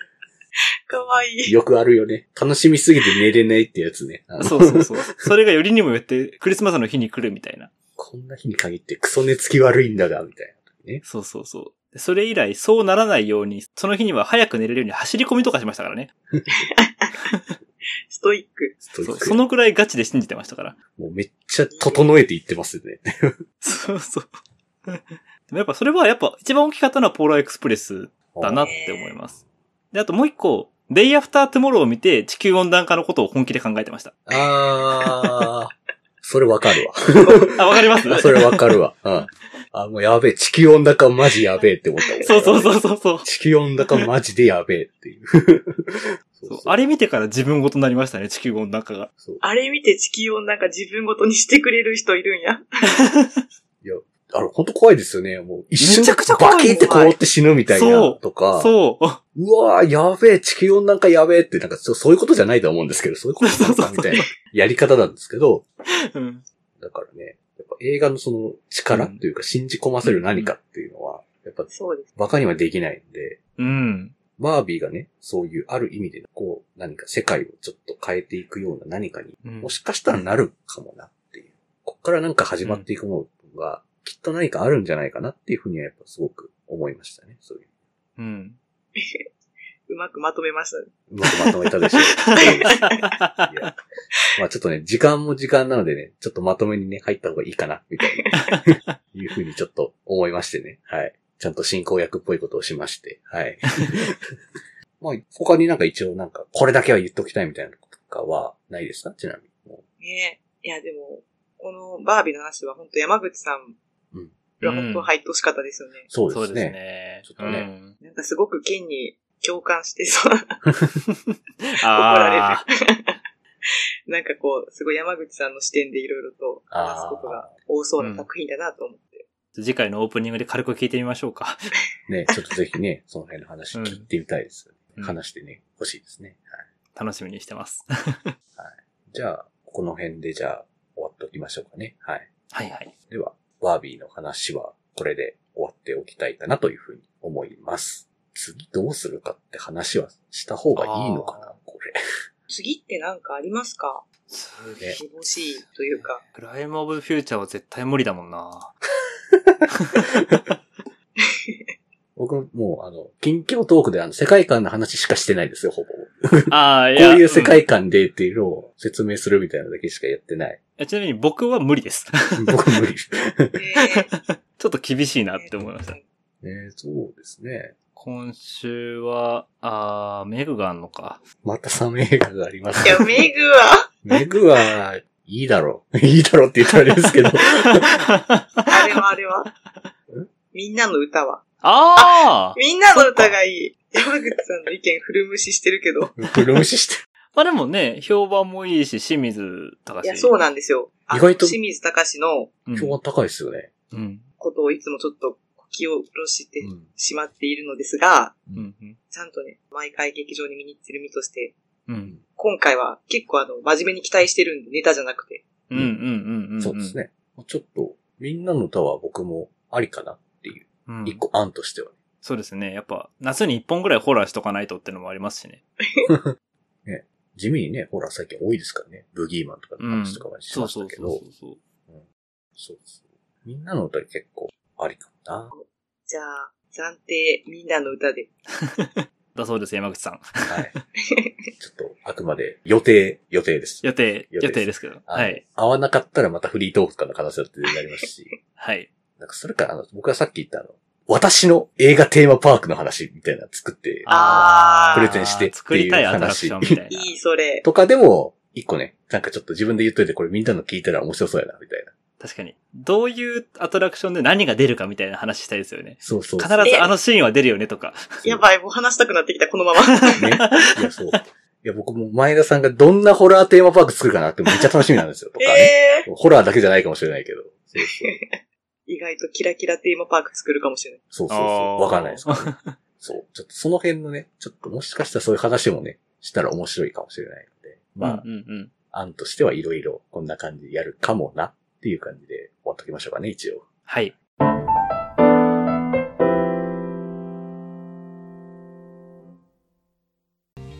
かわいい。よくあるよね。楽しみすぎて寝れないってやつね。そうそうそう。それがよりにもよって、クリスマスの日に来るみたいな。こんな日に限ってクソ寝つき悪いんだが、みたいなね。そうそうそう。でそれ以来、そうならないように、その日には早く寝れるように走り込みとかしましたからね。ストイック。そう。ストイックそのくらいガチで信じてましたから。もうめっちゃ整えていってますよね。そうそう。でもやっぱそれはやっぱ一番大きかったのはポーラーエクスプレスだなって思います。で、あともう一個、デイアフタートゥモローを見て地球温暖化のことを本気で考えてました。あー、それわかるわ。あ、わかります？それわかるわ。うん。あ、もうやべえ、地球温暖化マジやべえって思ったそうそうそうそうそう。地球温暖化マジでやべえっていう。そうあれ見てから自分ごとになりましたね、地球温暖化が。あれ見て地球をなんか自分ごとにしてくれる人いるんや。あれ、ほんと怖いですよね。もう、一瞬めちゃくちゃ怖いバキって凍って死ぬみたいなとか。そう。うわーやべえ、地球温暖化やべえって、なんかそ、そういうことじゃないと思うんですけど、そういうことなのかみたいなやり方なんですけど、うん。だからね、やっぱ映画のその力というか信じ込ませる何かっていうのは、やっぱそうです。バカにはできないんで、うん。バービーがね、そういうある意味で、こう、何か世界をちょっと変えていくような何かに、うんもしかしたらなるかもなっていう。こっからなんか始まっていくものが、きっと何かあるんじゃないかなっていうふうにはやっぱすごく思いましたね。そういう。うん。うまくまとめましたね。うまくまとめたでしょう。いやまあちょっとね、時間も時間なのでね、ちょっとまとめにね、入った方がいいかな、みたいな、いうふうにちょっと思いましてね。はい。ちゃんと進行役っぽいことをしまして、はい。まあ、他になんか一応なんか、これだけは言っときたいみたいなこととかはないですか？ちなみに。もねいや、でも、このバービーの話は本当山口さんうんが本当入ってほしかったですよね。うそうそうですですね。ね。ちょっとねうんなんかすごく剣に共感してそう。ああ。なんかこう、すごい山口さんの視点でいろいろと話すことが多そうな作品だなと思って。次回のオープニングで軽く聞いてみましょうか。ね、ちょっとぜひね、その辺の話聞いてみたいです。うん話してね、欲しいですね。はい。楽しみにしてます。じゃあ、この辺でじゃあ、終わっておきましょうかね。はい。はいはい。では、バービーの話はこれで終わっておきたいかなというふうに思います。次どうするかって話はした方がいいのかなこれ。次ってなんかありますか？ね欲しいというか。プライムオブフューチャーは絶対無理だもんな。僕もう、あの、近況トークであの、世界観の話しかしてないですよ、ほぼ。ああ、いこうや。いう世ん界観でっていうのを説明するみたいなだけしかやってない。ちなみに僕は無理です。僕無理。え ーちょっと厳しいなって思いました。ねそうですね。今週は、あー、メグがあんのか。またサメ映画がありますいや、メグは、メグは、いいだろう。いいだろうって言ったらあれですけど。あれはあれは。みんなの歌は。ああみんなの歌がいい。山口さんの意見古無視してるけど。プロ無視してまあでもね、評判もいいし、清水隆いや、そうなんですよ。あ意外と清水隆のうん評判高いですよね。うん。ことをいつもちょっと気を下ろしてうん。しまっているのですが、うん。うんちゃんとね、毎回劇場に見に行ってる身として、うん。今回は結構あの、真面目に期待してるんで、ネタじゃなくて。うん。うん。うん。うん。そうです。ね。ちょっと、みんなの歌は僕もありかなっていう、うん。一個案としてはね。そうですね。やっぱ、夏に一本ぐらいホラーしとかないとってのもありますしね。地味にね、ほら最近多いですからね。ブギーマンとかの話とかはしそうそうましたけど、そうそう。そうそう。みんなの歌結構ありかもな。じゃあ、暫定みんなの歌で。だそうです、山口さん。はい。ちょっと、あくまで予定、予定です。予定、予定ですけど。はい。。合わなかったらまたフリートークかの可能性だってなりますし。はい。なんかそれから、あの、僕がさっき言ったあの、私の映画テーマパークの話みたいなの作って、あープレゼンしてっていう話作りたいアトラクションみたいな。いい、それ。とかでも、一個ね、なんかちょっと自分で言っといてこれみんなの聞いたら面白そうやな、みたいな。確かに。どういうアトラクションで何が出るかみたいな話したいですよね。そうそう必そう。ずあのシーンは出るよねとか。やばい、もう話したくなってきた、このまま。ね。いや、そう。いや、僕も前田さんがどんなホラーテーマパーク作るかなってめっちゃ楽しみなんですよ。とかね。えホラーだけじゃないかもしれないけど。そうそうー、意外とキラキラテーマパーク作るかもしれない。そうそうそう。わかんないですからね。そう。ちょっとその辺のね、ちょっともしかしたらそういう話もね、したら面白いかもしれないので。まあ、うんうんうん。案としてはいろいろこんな感じでやるかもなっていう感じで終わっときましょうかね、一応。はい。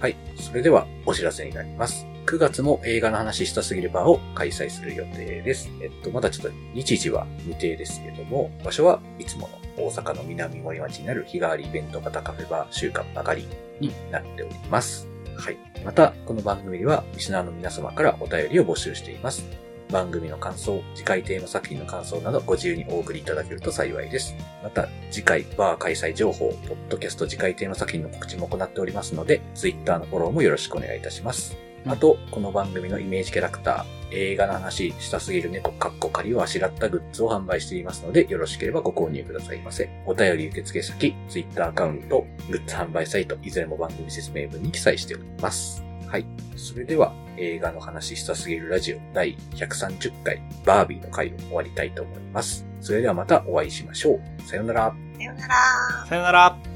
はい。それではお知らせになります。9月も映画の話したすぎるバーを開催する予定です。えっと、まだちょっと日時は未定ですけども、場所はいつもの大阪の南森町にある日替わりイベント型カフェバー週刊曲がりになっております。はい。また、この番組ではリスナーの皆様からお便りを募集しています。番組の感想、次回テーマ作品の感想などご自由にお送りいただけると幸いです。また、次回バー開催情報、ポッドキャスト次回テーマ作品の告知も行っておりますので、Twitter のフォローもよろしくお願いいたします。あと、この番組のイメージキャラクター、映画の話したすぎる猫かっこ仮をあしらったグッズを販売していますので、よろしければご購入くださいませ。お便り受付先、Twitter アカウント、グッズ販売サイト、いずれも番組説明文に記載しております。はい。それでは、映画の話したすぎるラジオ第130回、バービーの回を終わりたいと思います。それではまたお会いしましょう。さようなら。さよなら。さよなら。